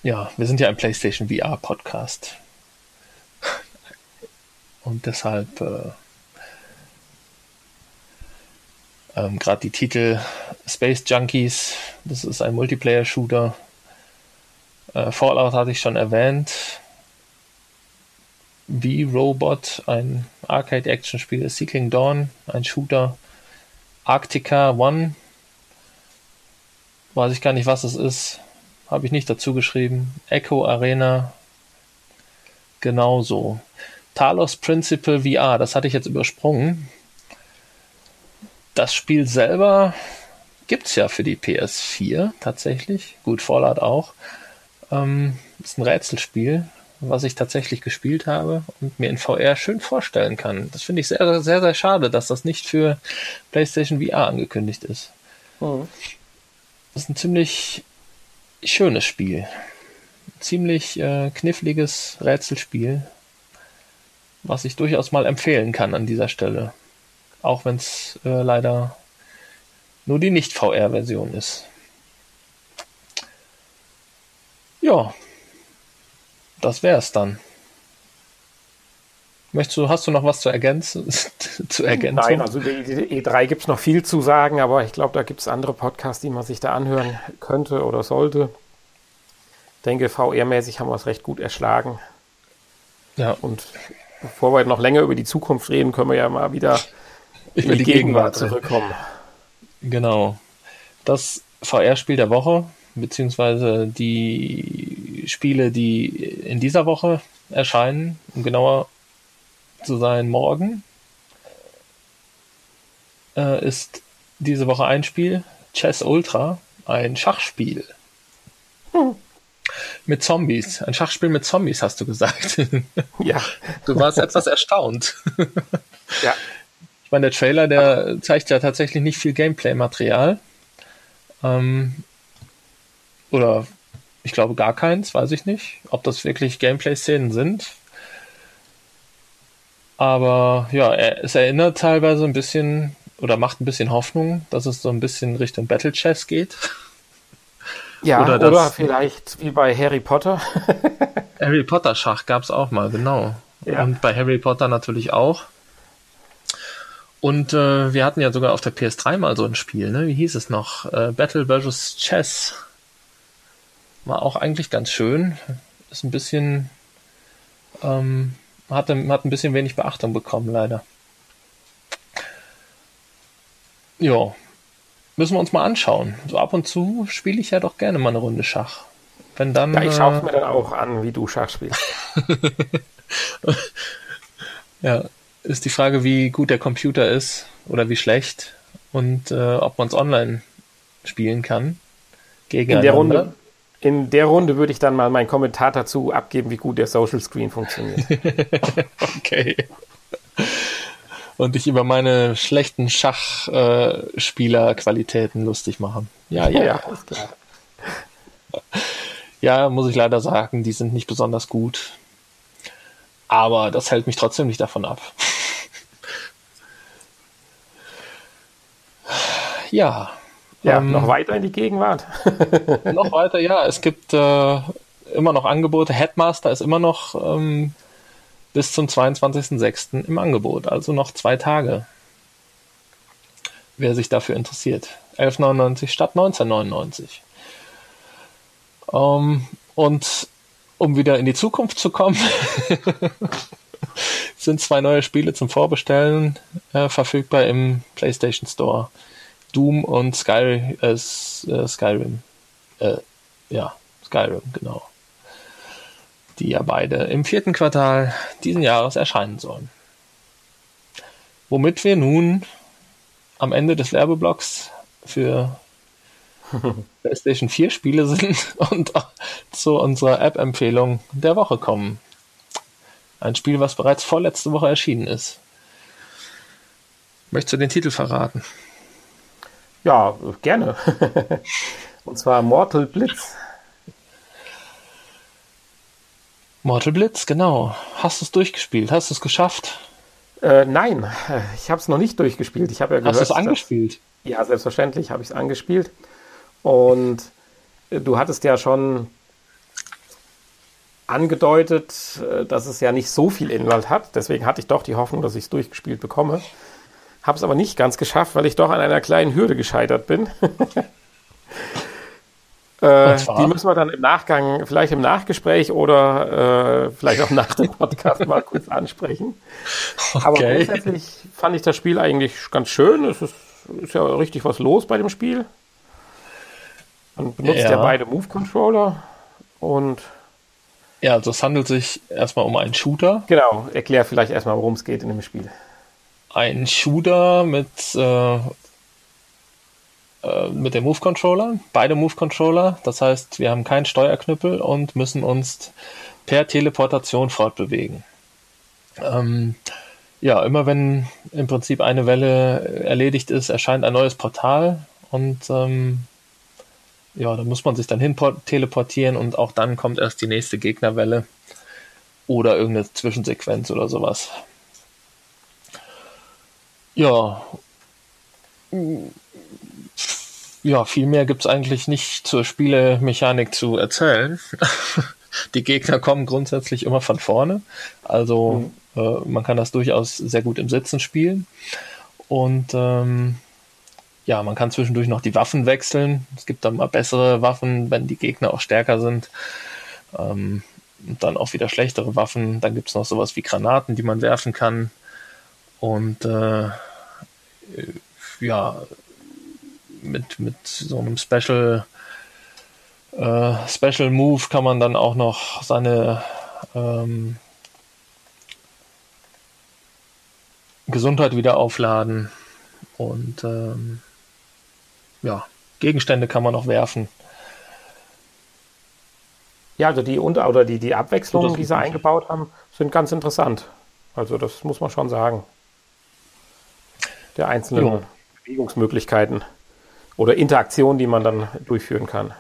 ja, wir sind ja ein PlayStation VR Podcast. Und deshalb äh, Ähm, Gerade die Titel Space Junkies, das ist ein Multiplayer-Shooter. Äh, Fallout hatte ich schon erwähnt. V-Robot, ein Arcade-Action-Spiel. Seeking Dawn, ein Shooter. Arctica One, weiß ich gar nicht, was es ist. Habe ich nicht dazu geschrieben. Echo Arena, genauso. Talos Principle VR, das hatte ich jetzt übersprungen das Spiel selber gibt's ja für die PS4 tatsächlich. Gut, Fallout auch. Ähm, ist ein Rätselspiel, was ich tatsächlich gespielt habe und mir in VR schön vorstellen kann. Das finde ich sehr, sehr, sehr schade, dass das nicht für PlayStation VR angekündigt ist. Mhm. Das ist ein ziemlich schönes Spiel. Ziemlich äh, kniffliges Rätselspiel, was ich durchaus mal empfehlen kann an dieser Stelle. Auch wenn es äh, leider nur die Nicht-VR-Version ist. Ja, das wär's dann. Möchtest du, hast du noch was zu ergänzen? [LAUGHS] zu ergänzen? Nein, also die, die E3 gibt es noch viel zu sagen, aber ich glaube, da gibt es andere Podcasts, die man sich da anhören könnte oder sollte. Ich denke, VR-mäßig haben wir es recht gut erschlagen. Ja. Und bevor wir noch länger über die Zukunft reden, können wir ja mal wieder über die, die Gegenwart, Gegenwart zurückkommen. Genau. Das VR-Spiel der Woche, beziehungsweise die Spiele, die in dieser Woche erscheinen, um genauer zu sein, morgen, äh, ist diese Woche ein Spiel, Chess Ultra, ein Schachspiel. Hm. Mit Zombies. Ein Schachspiel mit Zombies, hast du gesagt. Ja. Du warst etwas erstaunt. Ja. Ich meine, der Trailer, der zeigt ja tatsächlich nicht viel Gameplay-Material. Ähm, oder ich glaube gar keins, weiß ich nicht. Ob das wirklich Gameplay-Szenen sind. Aber ja, es erinnert teilweise ein bisschen oder macht ein bisschen Hoffnung, dass es so ein bisschen Richtung Battle Chess geht. Ja, oder, das, oder vielleicht wie bei Harry Potter. Harry Potter Schach gab es auch mal, genau. Ja. Und bei Harry Potter natürlich auch. Und äh, wir hatten ja sogar auf der PS3 mal so ein Spiel, ne? Wie hieß es noch? Äh, Battle vs. Chess. War auch eigentlich ganz schön. Ist ein bisschen, ähm, hat, hat ein bisschen wenig Beachtung bekommen, leider. Ja, müssen wir uns mal anschauen. So ab und zu spiele ich ja doch gerne mal eine Runde Schach. Wenn dann, ja, ich schaue es äh, mir dann auch an, wie du Schach spielst. [LAUGHS] ja, ist die Frage, wie gut der Computer ist oder wie schlecht und äh, ob man es online spielen kann. In der Runde. In der Runde würde ich dann mal meinen Kommentar dazu abgeben, wie gut der Social Screen funktioniert. [LAUGHS] okay. Und dich über meine schlechten Schachspielerqualitäten äh, lustig machen. Ja, ja, ja. Klar. Ja, muss ich leider sagen, die sind nicht besonders gut. Aber das hält mich trotzdem nicht davon ab. Ja. Ja, ähm, noch weiter in die Gegenwart. [LAUGHS] noch weiter, ja. Es gibt äh, immer noch Angebote. Headmaster ist immer noch ähm, bis zum 22.06. im Angebot, also noch zwei Tage. Wer sich dafür interessiert. 11,99 statt 19,99. Ähm, und um wieder in die Zukunft zu kommen, [LAUGHS] sind zwei neue Spiele zum Vorbestellen äh, verfügbar im PlayStation Store. Doom und Sky, äh, äh, Skyrim. Äh, ja, Skyrim, genau. Die ja beide im vierten Quartal diesen Jahres erscheinen sollen. Womit wir nun am Ende des Werbeblocks für [LAUGHS] PlayStation 4 Spiele sind und zu unserer App-Empfehlung der Woche kommen. Ein Spiel, was bereits vorletzte Woche erschienen ist. Möchtest du den Titel verraten? Ja, gerne. [LAUGHS] Und zwar Mortal Blitz. Mortal Blitz, genau. Hast du es durchgespielt? Hast du es geschafft? Äh, nein, ich habe es noch nicht durchgespielt. Ich habe ja gehört, Hast du es angespielt? Dass, ja, selbstverständlich habe ich es angespielt. Und äh, du hattest ja schon angedeutet, äh, dass es ja nicht so viel Inhalt hat. Deswegen hatte ich doch die Hoffnung, dass ich es durchgespielt bekomme. Habe es aber nicht ganz geschafft, weil ich doch an einer kleinen Hürde gescheitert bin. [LAUGHS] äh, die müssen wir dann im Nachgang, vielleicht im Nachgespräch oder äh, vielleicht auch nach dem Podcast mal kurz ansprechen. [LAUGHS] Okay. Aber grundsätzlich fand ich das Spiel eigentlich ganz schön. Es ist, ist ja richtig was los bei dem Spiel. Man benutzt ja, ja beide Move-Controller und. Ja, also es handelt sich erstmal um einen Shooter. Genau, erklär vielleicht erstmal, worum es geht in dem Spiel. Ein Shooter mit äh, äh, mit dem Move-Controller, beide Move-Controller. Das heißt, wir haben keinen Steuerknüppel und müssen uns per Teleportation fortbewegen. Ähm, ja, immer wenn im Prinzip eine Welle erledigt ist, erscheint ein neues Portal und ähm, ja, da muss man sich dann hin teleportieren und auch dann kommt erst die nächste Gegnerwelle oder irgendeine Zwischensequenz oder sowas. Ja. Ja, viel mehr gibt es eigentlich nicht zur Spielemechanik zu erzählen. [LAUGHS] die Gegner kommen grundsätzlich immer von vorne. Also mhm. äh, man kann das durchaus sehr gut im Sitzen spielen. Und ähm, ja, man kann zwischendurch noch die Waffen wechseln. Es gibt dann mal bessere Waffen, wenn die Gegner auch stärker sind. Ähm, und dann auch wieder schlechtere Waffen. Dann gibt es noch sowas wie Granaten, die man werfen kann. Und äh, ja, mit, mit so einem Special, äh, Special Move kann man dann auch noch seine ähm, Gesundheit wieder aufladen. Und ähm, ja, Gegenstände kann man noch werfen. Ja, also die Unter- oder die, die Abwechslungen, die sie eingebaut haben, sind ganz interessant. Also das muss man schon sagen. Der einzelnen jo. Bewegungsmöglichkeiten oder Interaktionen, die man dann durchführen kann.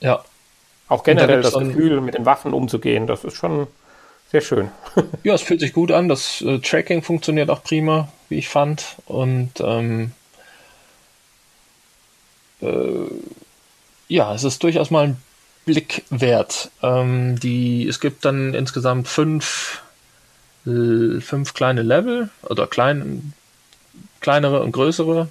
Ja. Auch generell da das Gefühl, mit den Waffen umzugehen, das ist schon sehr schön. [LAUGHS] ja, es fühlt sich gut an. Das äh, Tracking funktioniert auch prima, wie ich fand. Und ähm, äh, ja, es ist durchaus mal ein Blick wert. Ähm, die, es gibt dann insgesamt fünf, fünf kleine Level oder klein, kleinere und größere.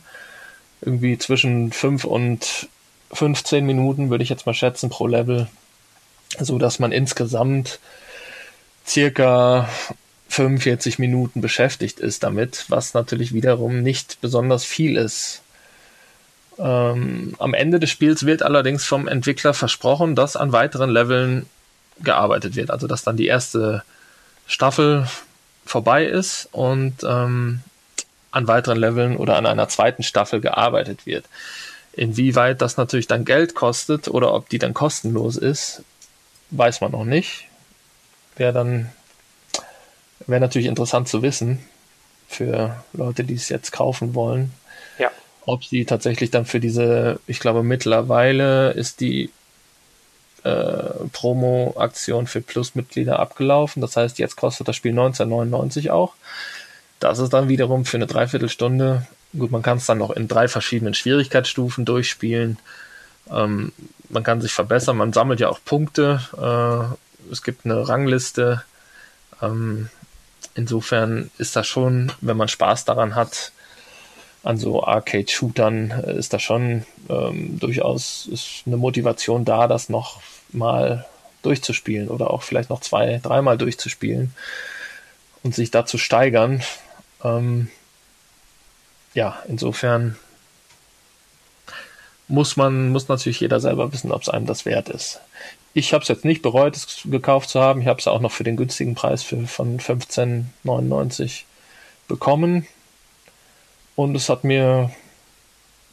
Irgendwie zwischen fünf und 15 Minuten würde ich jetzt mal schätzen pro Level. So dass man insgesamt circa 45 Minuten beschäftigt ist damit, was natürlich wiederum nicht besonders viel ist. Ähm, am Ende des Spiels wird allerdings vom Entwickler versprochen, dass an weiteren Leveln gearbeitet wird. Also dass dann die erste Staffel vorbei ist und ähm, an weiteren Leveln oder an einer zweiten Staffel gearbeitet wird. Inwieweit das natürlich dann Geld kostet oder ob die dann kostenlos ist, weiß man noch nicht. Wäre dann wäre natürlich interessant zu wissen für Leute, die es jetzt kaufen wollen. Ja ob sie tatsächlich dann für diese, ich glaube mittlerweile ist die äh, Promo-Aktion für Plus-Mitglieder abgelaufen. Das heißt, jetzt kostet das Spiel 1999 auch. Das ist dann wiederum für eine Dreiviertelstunde. Gut, man kann es dann noch in drei verschiedenen Schwierigkeitsstufen durchspielen. Ähm, man kann sich verbessern, man sammelt ja auch Punkte. Äh, es gibt eine Rangliste. Ähm, insofern ist das schon, wenn man Spaß daran hat, an so Arcade-Shootern äh, ist da schon ähm, durchaus ist eine Motivation da, das noch mal durchzuspielen oder auch vielleicht noch zwei, dreimal durchzuspielen und sich da zu steigern. Ähm, ja, insofern muss man, muss natürlich jeder selber wissen, ob es einem das wert ist. Ich habe es jetzt nicht bereut, es gekauft zu haben. Ich habe es auch noch für den günstigen Preis für, von 15,99 bekommen. Und es hat mir,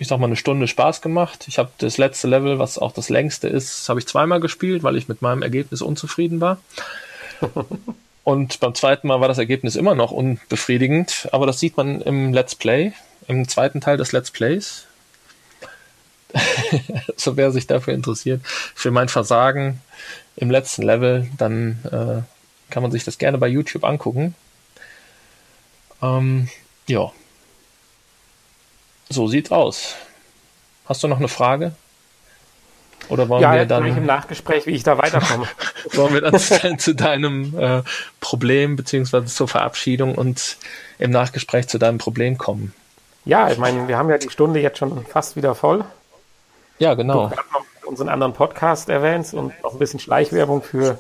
ich sag mal, eine Stunde Spaß gemacht. Ich habe das letzte Level, was auch das längste ist, habe ich zweimal gespielt, weil ich mit meinem Ergebnis unzufrieden war. [LAUGHS] Und beim zweiten Mal war das Ergebnis immer noch unbefriedigend, aber das sieht man im Let's Play, im zweiten Teil des Let's Plays. [LAUGHS] so wer sich dafür interessiert, für mein Versagen im letzten Level, dann äh, kann man sich das gerne bei YouTube angucken. Ähm, ja, so sieht's aus. Hast du noch eine Frage? Oder wollen ja, wir dann im Nachgespräch, wie ich da weiterkomme? [LAUGHS] wollen wir dann zu deinem äh, Problem beziehungsweise zur Verabschiedung und im Nachgespräch zu deinem Problem kommen? Ja, ich meine, wir haben ja die Stunde jetzt schon fast wieder voll. Ja, genau. Du noch unseren anderen Podcast erwähnt und noch ein bisschen Schleichwerbung für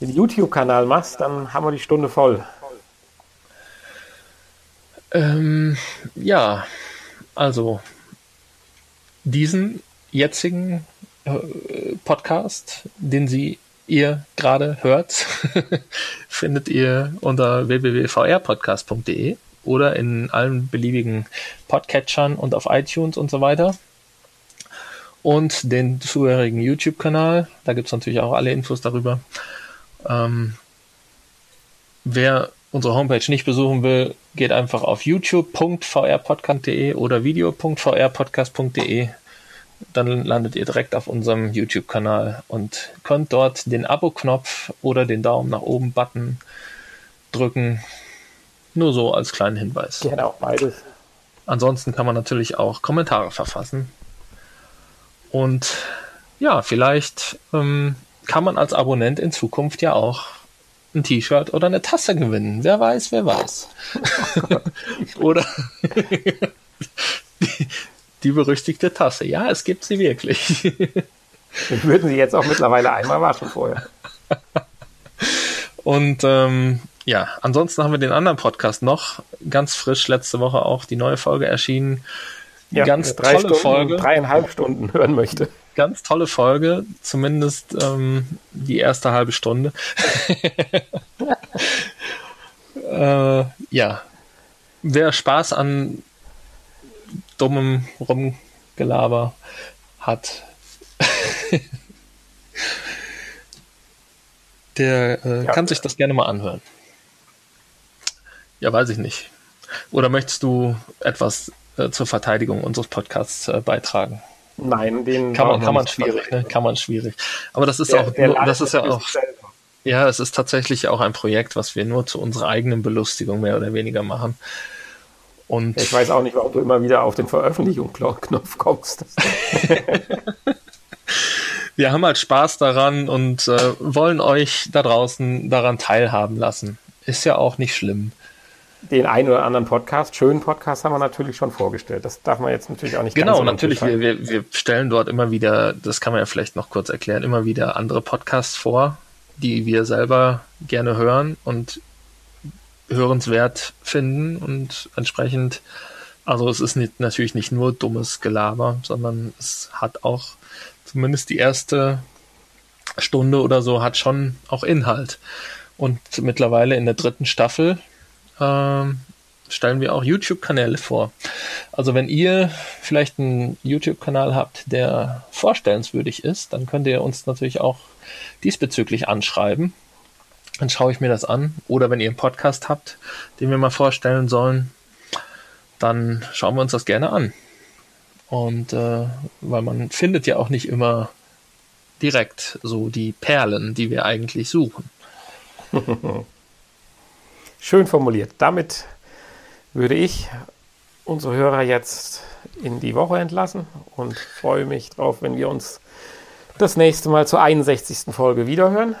den YouTube-Kanal machst, dann haben wir die Stunde voll. Ähm, ja, also diesen jetzigen äh, Podcast, den Sie ihr gerade hört, [LAUGHS] findet ihr unter www.vrpodcast.de oder in allen beliebigen Podcatchern und auf iTunes und so weiter. Und den zugehörigen YouTube-Kanal. Da gibt es natürlich auch alle Infos darüber. Ähm, wer unsere Homepage nicht besuchen will, geht einfach auf youtube.vrpodcast.de oder video.vrpodcast.de. Dann landet ihr direkt auf unserem YouTube-Kanal und könnt dort den Abo-Knopf oder den Daumen nach oben Button drücken. Nur so als kleinen Hinweis. Genau, beides. Ansonsten kann man natürlich auch Kommentare verfassen. Und ja, vielleicht ähm, kann man als Abonnent in Zukunft ja auch ein T-Shirt oder eine Tasse gewinnen. Wer weiß, wer weiß. [LAUGHS] oder die, die, berüchtigte Tasse. Ja, es gibt sie wirklich. Wir würden sie jetzt auch mittlerweile einmal waschen vorher. Und ähm, ja, ansonsten haben wir den anderen Podcast noch ganz frisch letzte Woche auch die neue Folge erschienen. Ja, ganz drei tolle Stunden, Folge. Dreieinhalb Stunden hören möchte ganz tolle Folge, zumindest ähm, die erste halbe Stunde. [LAUGHS] äh, ja, wer Spaß an dummem Rumgelaber hat, [LAUGHS] der äh, ja. kann sich das gerne mal anhören. Ja, weiß ich nicht. Oder möchtest du etwas äh, zur Verteidigung unseres Podcasts äh, beitragen? Nein, den kann man, kann man schwierig, ne? kann man schwierig. Aber das ist der, auch, der das ist ja auch, ja, es ist tatsächlich auch ein Projekt, was wir nur zu unserer eigenen Belustigung mehr oder weniger machen. Und ich weiß auch nicht, warum du immer wieder auf den Veröffentlichungsknopf kommst. [LAUGHS] wir haben halt Spaß daran und äh, wollen euch da draußen daran teilhaben lassen. Ist ja auch nicht schlimm den einen oder anderen Podcast, schönen Podcast haben wir natürlich schon vorgestellt. Das darf man jetzt natürlich auch nicht Genau, natürlich, wir, wir, wir stellen dort immer wieder, das kann man ja vielleicht noch kurz erklären, immer wieder andere Podcasts vor, die wir selber gerne hören und hörenswert finden und entsprechend, also es ist nicht, natürlich nicht nur dummes Gelaber, sondern es hat auch zumindest die erste Stunde oder so hat schon auch Inhalt. Und mittlerweile in der dritten Staffel ähm, stellen wir auch YouTube-Kanäle vor. Also wenn ihr vielleicht einen YouTube-Kanal habt, der vorstellenswürdig ist, dann könnt ihr uns natürlich auch diesbezüglich anschreiben. Dann schaue ich mir das an. Oder wenn ihr einen Podcast habt, den wir mal vorstellen sollen, dann schauen wir uns das gerne an. Und äh, weil man findet ja auch nicht immer direkt so die Perlen, die wir eigentlich suchen. [LAUGHS] Schön formuliert. Damit würde ich unsere Hörer jetzt in die Woche entlassen und freue mich drauf, wenn wir uns das nächste Mal zur 61. Folge wiederhören.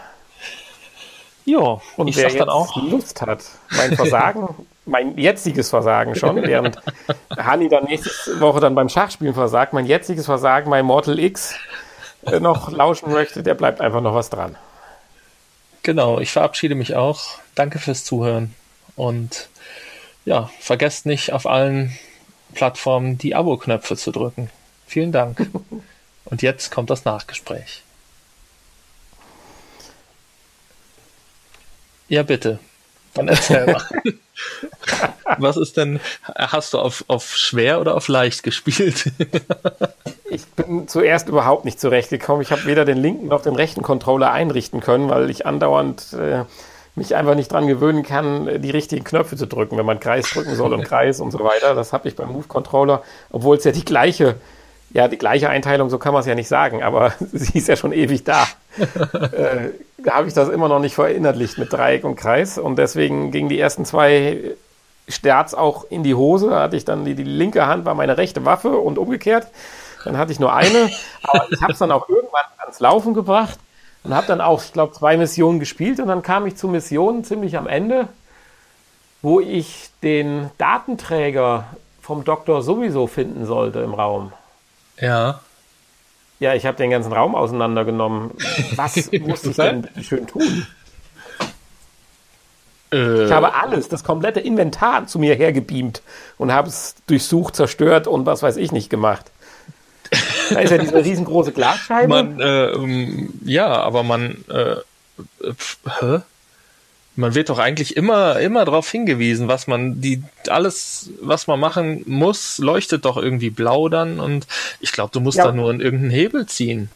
Ja, und ich wer jetzt dann auch. Lust hat, mein Versagen, [LAUGHS] mein jetziges Versagen schon, während Hani dann nächste Woche dann beim Schachspielen versagt, mein jetziges Versagen bei Mortal X äh, noch lauschen möchte, der bleibt einfach noch was dran. Genau, ich verabschiede mich auch. Danke fürs Zuhören und ja, vergesst nicht auf allen Plattformen die Abo-Knöpfe zu drücken. Vielen Dank. [LAUGHS] Und jetzt kommt das Nachgespräch. Ja, bitte. Dann erzähl mal. [LAUGHS] Was ist denn, hast du auf, auf schwer oder auf leicht gespielt? [LAUGHS] ich bin zuerst überhaupt nicht zurechtgekommen. Ich habe weder den linken noch den rechten Controller einrichten können, weil ich andauernd äh, mich einfach nicht dran gewöhnen kann, die richtigen Knöpfe zu drücken, wenn man Kreis drücken soll und [LAUGHS] Kreis und so weiter. Das habe ich beim Move Controller, obwohl es ja die gleiche, ja, die gleiche Einteilung, so kann man es ja nicht sagen, aber [LAUGHS] sie ist ja schon ewig da. [LAUGHS] äh, da habe ich das immer noch nicht verinnerlicht mit Dreieck und Kreis und deswegen gingen die ersten zwei Starts auch in die Hose. Da hatte ich dann die, die linke Hand war meine rechte Waffe und umgekehrt. Dann hatte ich nur eine, aber ich habe es dann auch irgendwann ans Laufen gebracht und habe dann auch, ich glaube, zwei Missionen gespielt und dann kam ich zu Missionen ziemlich am Ende, wo ich den Datenträger vom Doktor sowieso finden sollte im Raum. Ja. Ja, ich habe den ganzen Raum auseinandergenommen. Was [LAUGHS] musste ich denn bitte schön tun? Äh. Ich habe alles, das komplette Inventar zu mir hergebeamt und habe es durchsucht, zerstört und was weiß ich nicht gemacht. Da ist ja diese riesengroße Glasscheibe. Man, äh, um, ja, aber man, äh, hä? Man wird doch eigentlich immer, immer darauf hingewiesen, was man, die, alles, was man machen muss, leuchtet doch irgendwie blau dann und ich glaube, du musst ja. da nur in irgendeinen Hebel ziehen.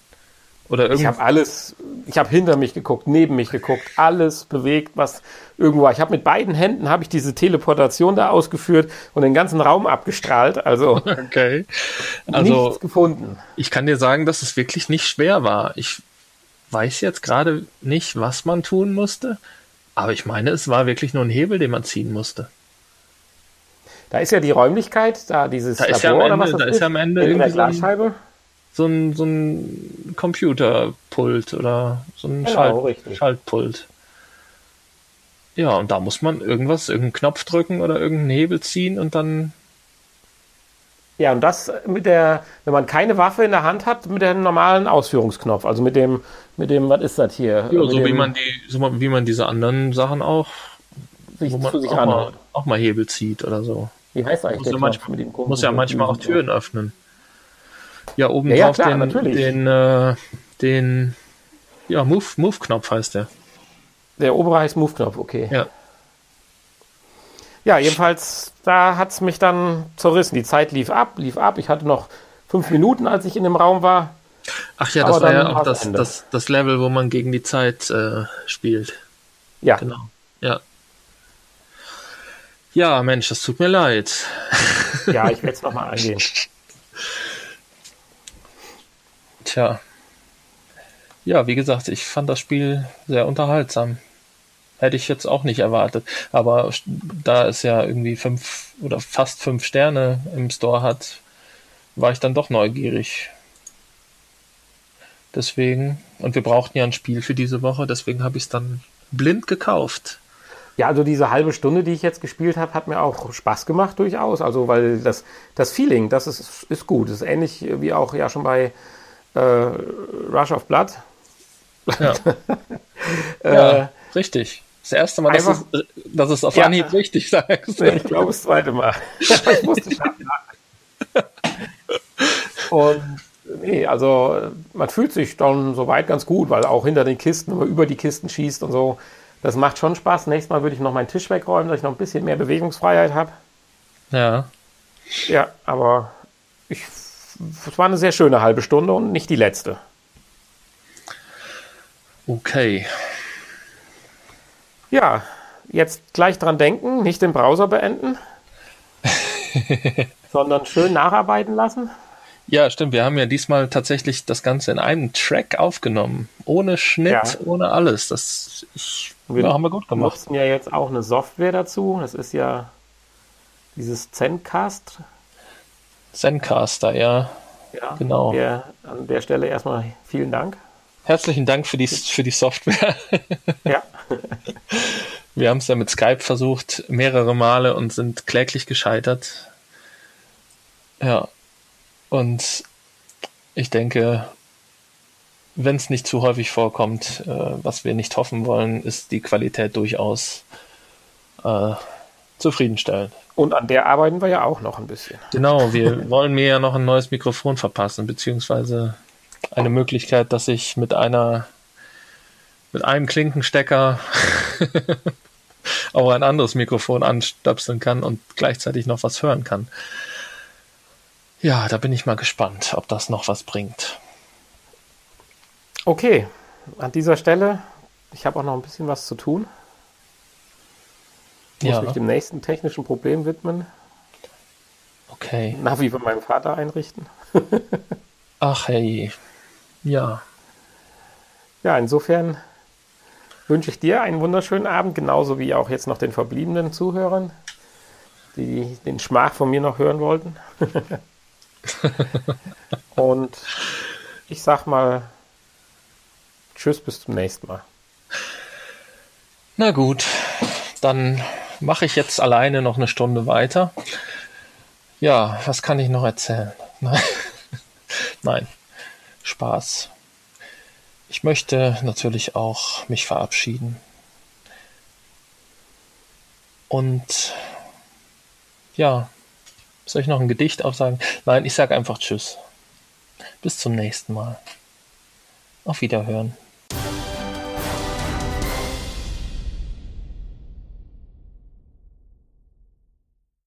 Oder ich habe alles, ich habe hinter mich geguckt, neben mich geguckt, alles bewegt, was irgendwo war. Ich habe mit beiden Händen habe ich diese Teleportation da ausgeführt und den ganzen Raum abgestrahlt. Also [LAUGHS] okay. also nichts gefunden. Ich kann dir sagen, dass es wirklich nicht schwer war. Ich weiß jetzt gerade nicht, was man tun musste, aber ich meine, es war wirklich nur ein Hebel, den man ziehen musste. Da ist ja die Räumlichkeit, da dieses da ist Labor ja am Ende, da ist ja am Ende irgendwie so ein, so ein, so ein Computerpult oder so ein genau, Schalt, Schaltpult. Ja, und da muss man irgendwas, irgendeinen Knopf drücken oder irgendeinen Hebel ziehen und dann. Ja, und das mit der, wenn man keine Waffe in der Hand hat, mit dem normalen Ausführungsknopf, also mit dem, mit dem, was ist das hier? Ja, so wie man die, so wie man diese anderen Sachen auch, sich, wo man sich auch, mal, auch mal Hebel zieht oder so. Wie heißt eigentlich muss der ja manchmal, mit dem Muss ja manchmal auch Türen öffnen. Ja, oben ja, drauf ja, klar, den, den, äh, den, ja, Move, Move-Knopf heißt der. Der obere heißt Move-Knopf, okay. Ja. Ja, jedenfalls, da hat es mich dann zerrissen. Die Zeit lief ab, lief ab. Ich hatte noch fünf Minuten, als ich in dem Raum war. Ach ja, das war ja auch das, das, das Level, wo man gegen die Zeit äh, spielt. Ja. Genau. Ja. Ja, Mensch, das tut mir leid. [LAUGHS] Ja, ich werde es nochmal angehen. Tja. Ja, wie gesagt, ich fand das Spiel sehr unterhaltsam. Hätte ich jetzt auch nicht erwartet. Aber da es ja irgendwie fünf oder fast fünf Sterne im Store hat, war ich dann doch neugierig. Deswegen, und wir brauchten ja ein Spiel für diese Woche, deswegen habe ich es dann blind gekauft. Ja, also diese halbe Stunde, die ich jetzt gespielt habe, hat mir auch Spaß gemacht durchaus. Also weil das, das Feeling, das ist, ist gut. Das ist ähnlich wie auch ja schon bei äh, Rush of Blood. Ja, [LAUGHS] äh, ja richtig. Das erste Mal, einfach, dass, es, dass es auf ja, Anhieb richtig sagst. [LAUGHS] Ich glaube, das zweite Mal. [LAUGHS] ich musste Und nee, also man fühlt sich dann soweit ganz gut, weil auch hinter den Kisten, wenn man über die Kisten schießt und so, das macht schon Spaß. Nächstes Mal würde ich noch meinen Tisch wegräumen, dass ich noch ein bisschen mehr Bewegungsfreiheit habe. Ja. Ja, aber ich, es war eine sehr schöne halbe Stunde und nicht die letzte. Okay. Ja, jetzt gleich dran denken, nicht den Browser beenden, [LAUGHS] sondern schön nacharbeiten lassen. Ja, stimmt. Wir haben ja diesmal tatsächlich das Ganze in einem Track aufgenommen. Ohne Schnitt, ja. ohne alles. Das ich, wir ja, haben wir gut gemacht. Wir nutzen ja jetzt auch eine Software dazu. Das ist ja dieses Zencast. Zencaster, ja. Ja, genau. Der, an der Stelle erstmal vielen Dank. Herzlichen Dank für die, für die Software. Ja. [LAUGHS] Wir haben es ja mit Skype versucht, mehrere Male und sind kläglich gescheitert. Ja, und ich denke, wenn es nicht zu häufig vorkommt, äh, was wir nicht hoffen wollen, ist die Qualität durchaus äh, zufriedenstellend. Und an der arbeiten wir ja auch noch ein bisschen. Genau, wir wollen mir ja noch ein neues Mikrofon verpassen, beziehungsweise eine Möglichkeit, dass ich mit einer mit einem Klinkenstecker [LAUGHS] auch ein anderes Mikrofon anstöpseln kann und gleichzeitig noch was hören kann. Ja, da bin ich mal gespannt, ob das noch was bringt. Okay, an dieser Stelle, ich habe auch noch ein bisschen was zu tun. Ich muss ja. mich dem nächsten technischen Problem widmen. Okay. Navi bei meinem Vater einrichten. [LAUGHS] Ach hey. Ja. Ja, insofern wünsche ich dir einen wunderschönen Abend, genauso wie auch jetzt noch den verbliebenen Zuhörern, die den Schmach von mir noch hören wollten. [LAUGHS] Und ich sag mal Tschüss, bis zum nächsten Mal. Na gut, dann mache ich jetzt alleine noch eine Stunde weiter. Ja, was kann ich noch erzählen? [LAUGHS] Nein, Spaß. Ich möchte natürlich auch mich verabschieden. Und ja, soll ich noch ein Gedicht aufsagen? Nein, ich sage einfach Tschüss. Bis zum nächsten Mal. Auf Wiederhören.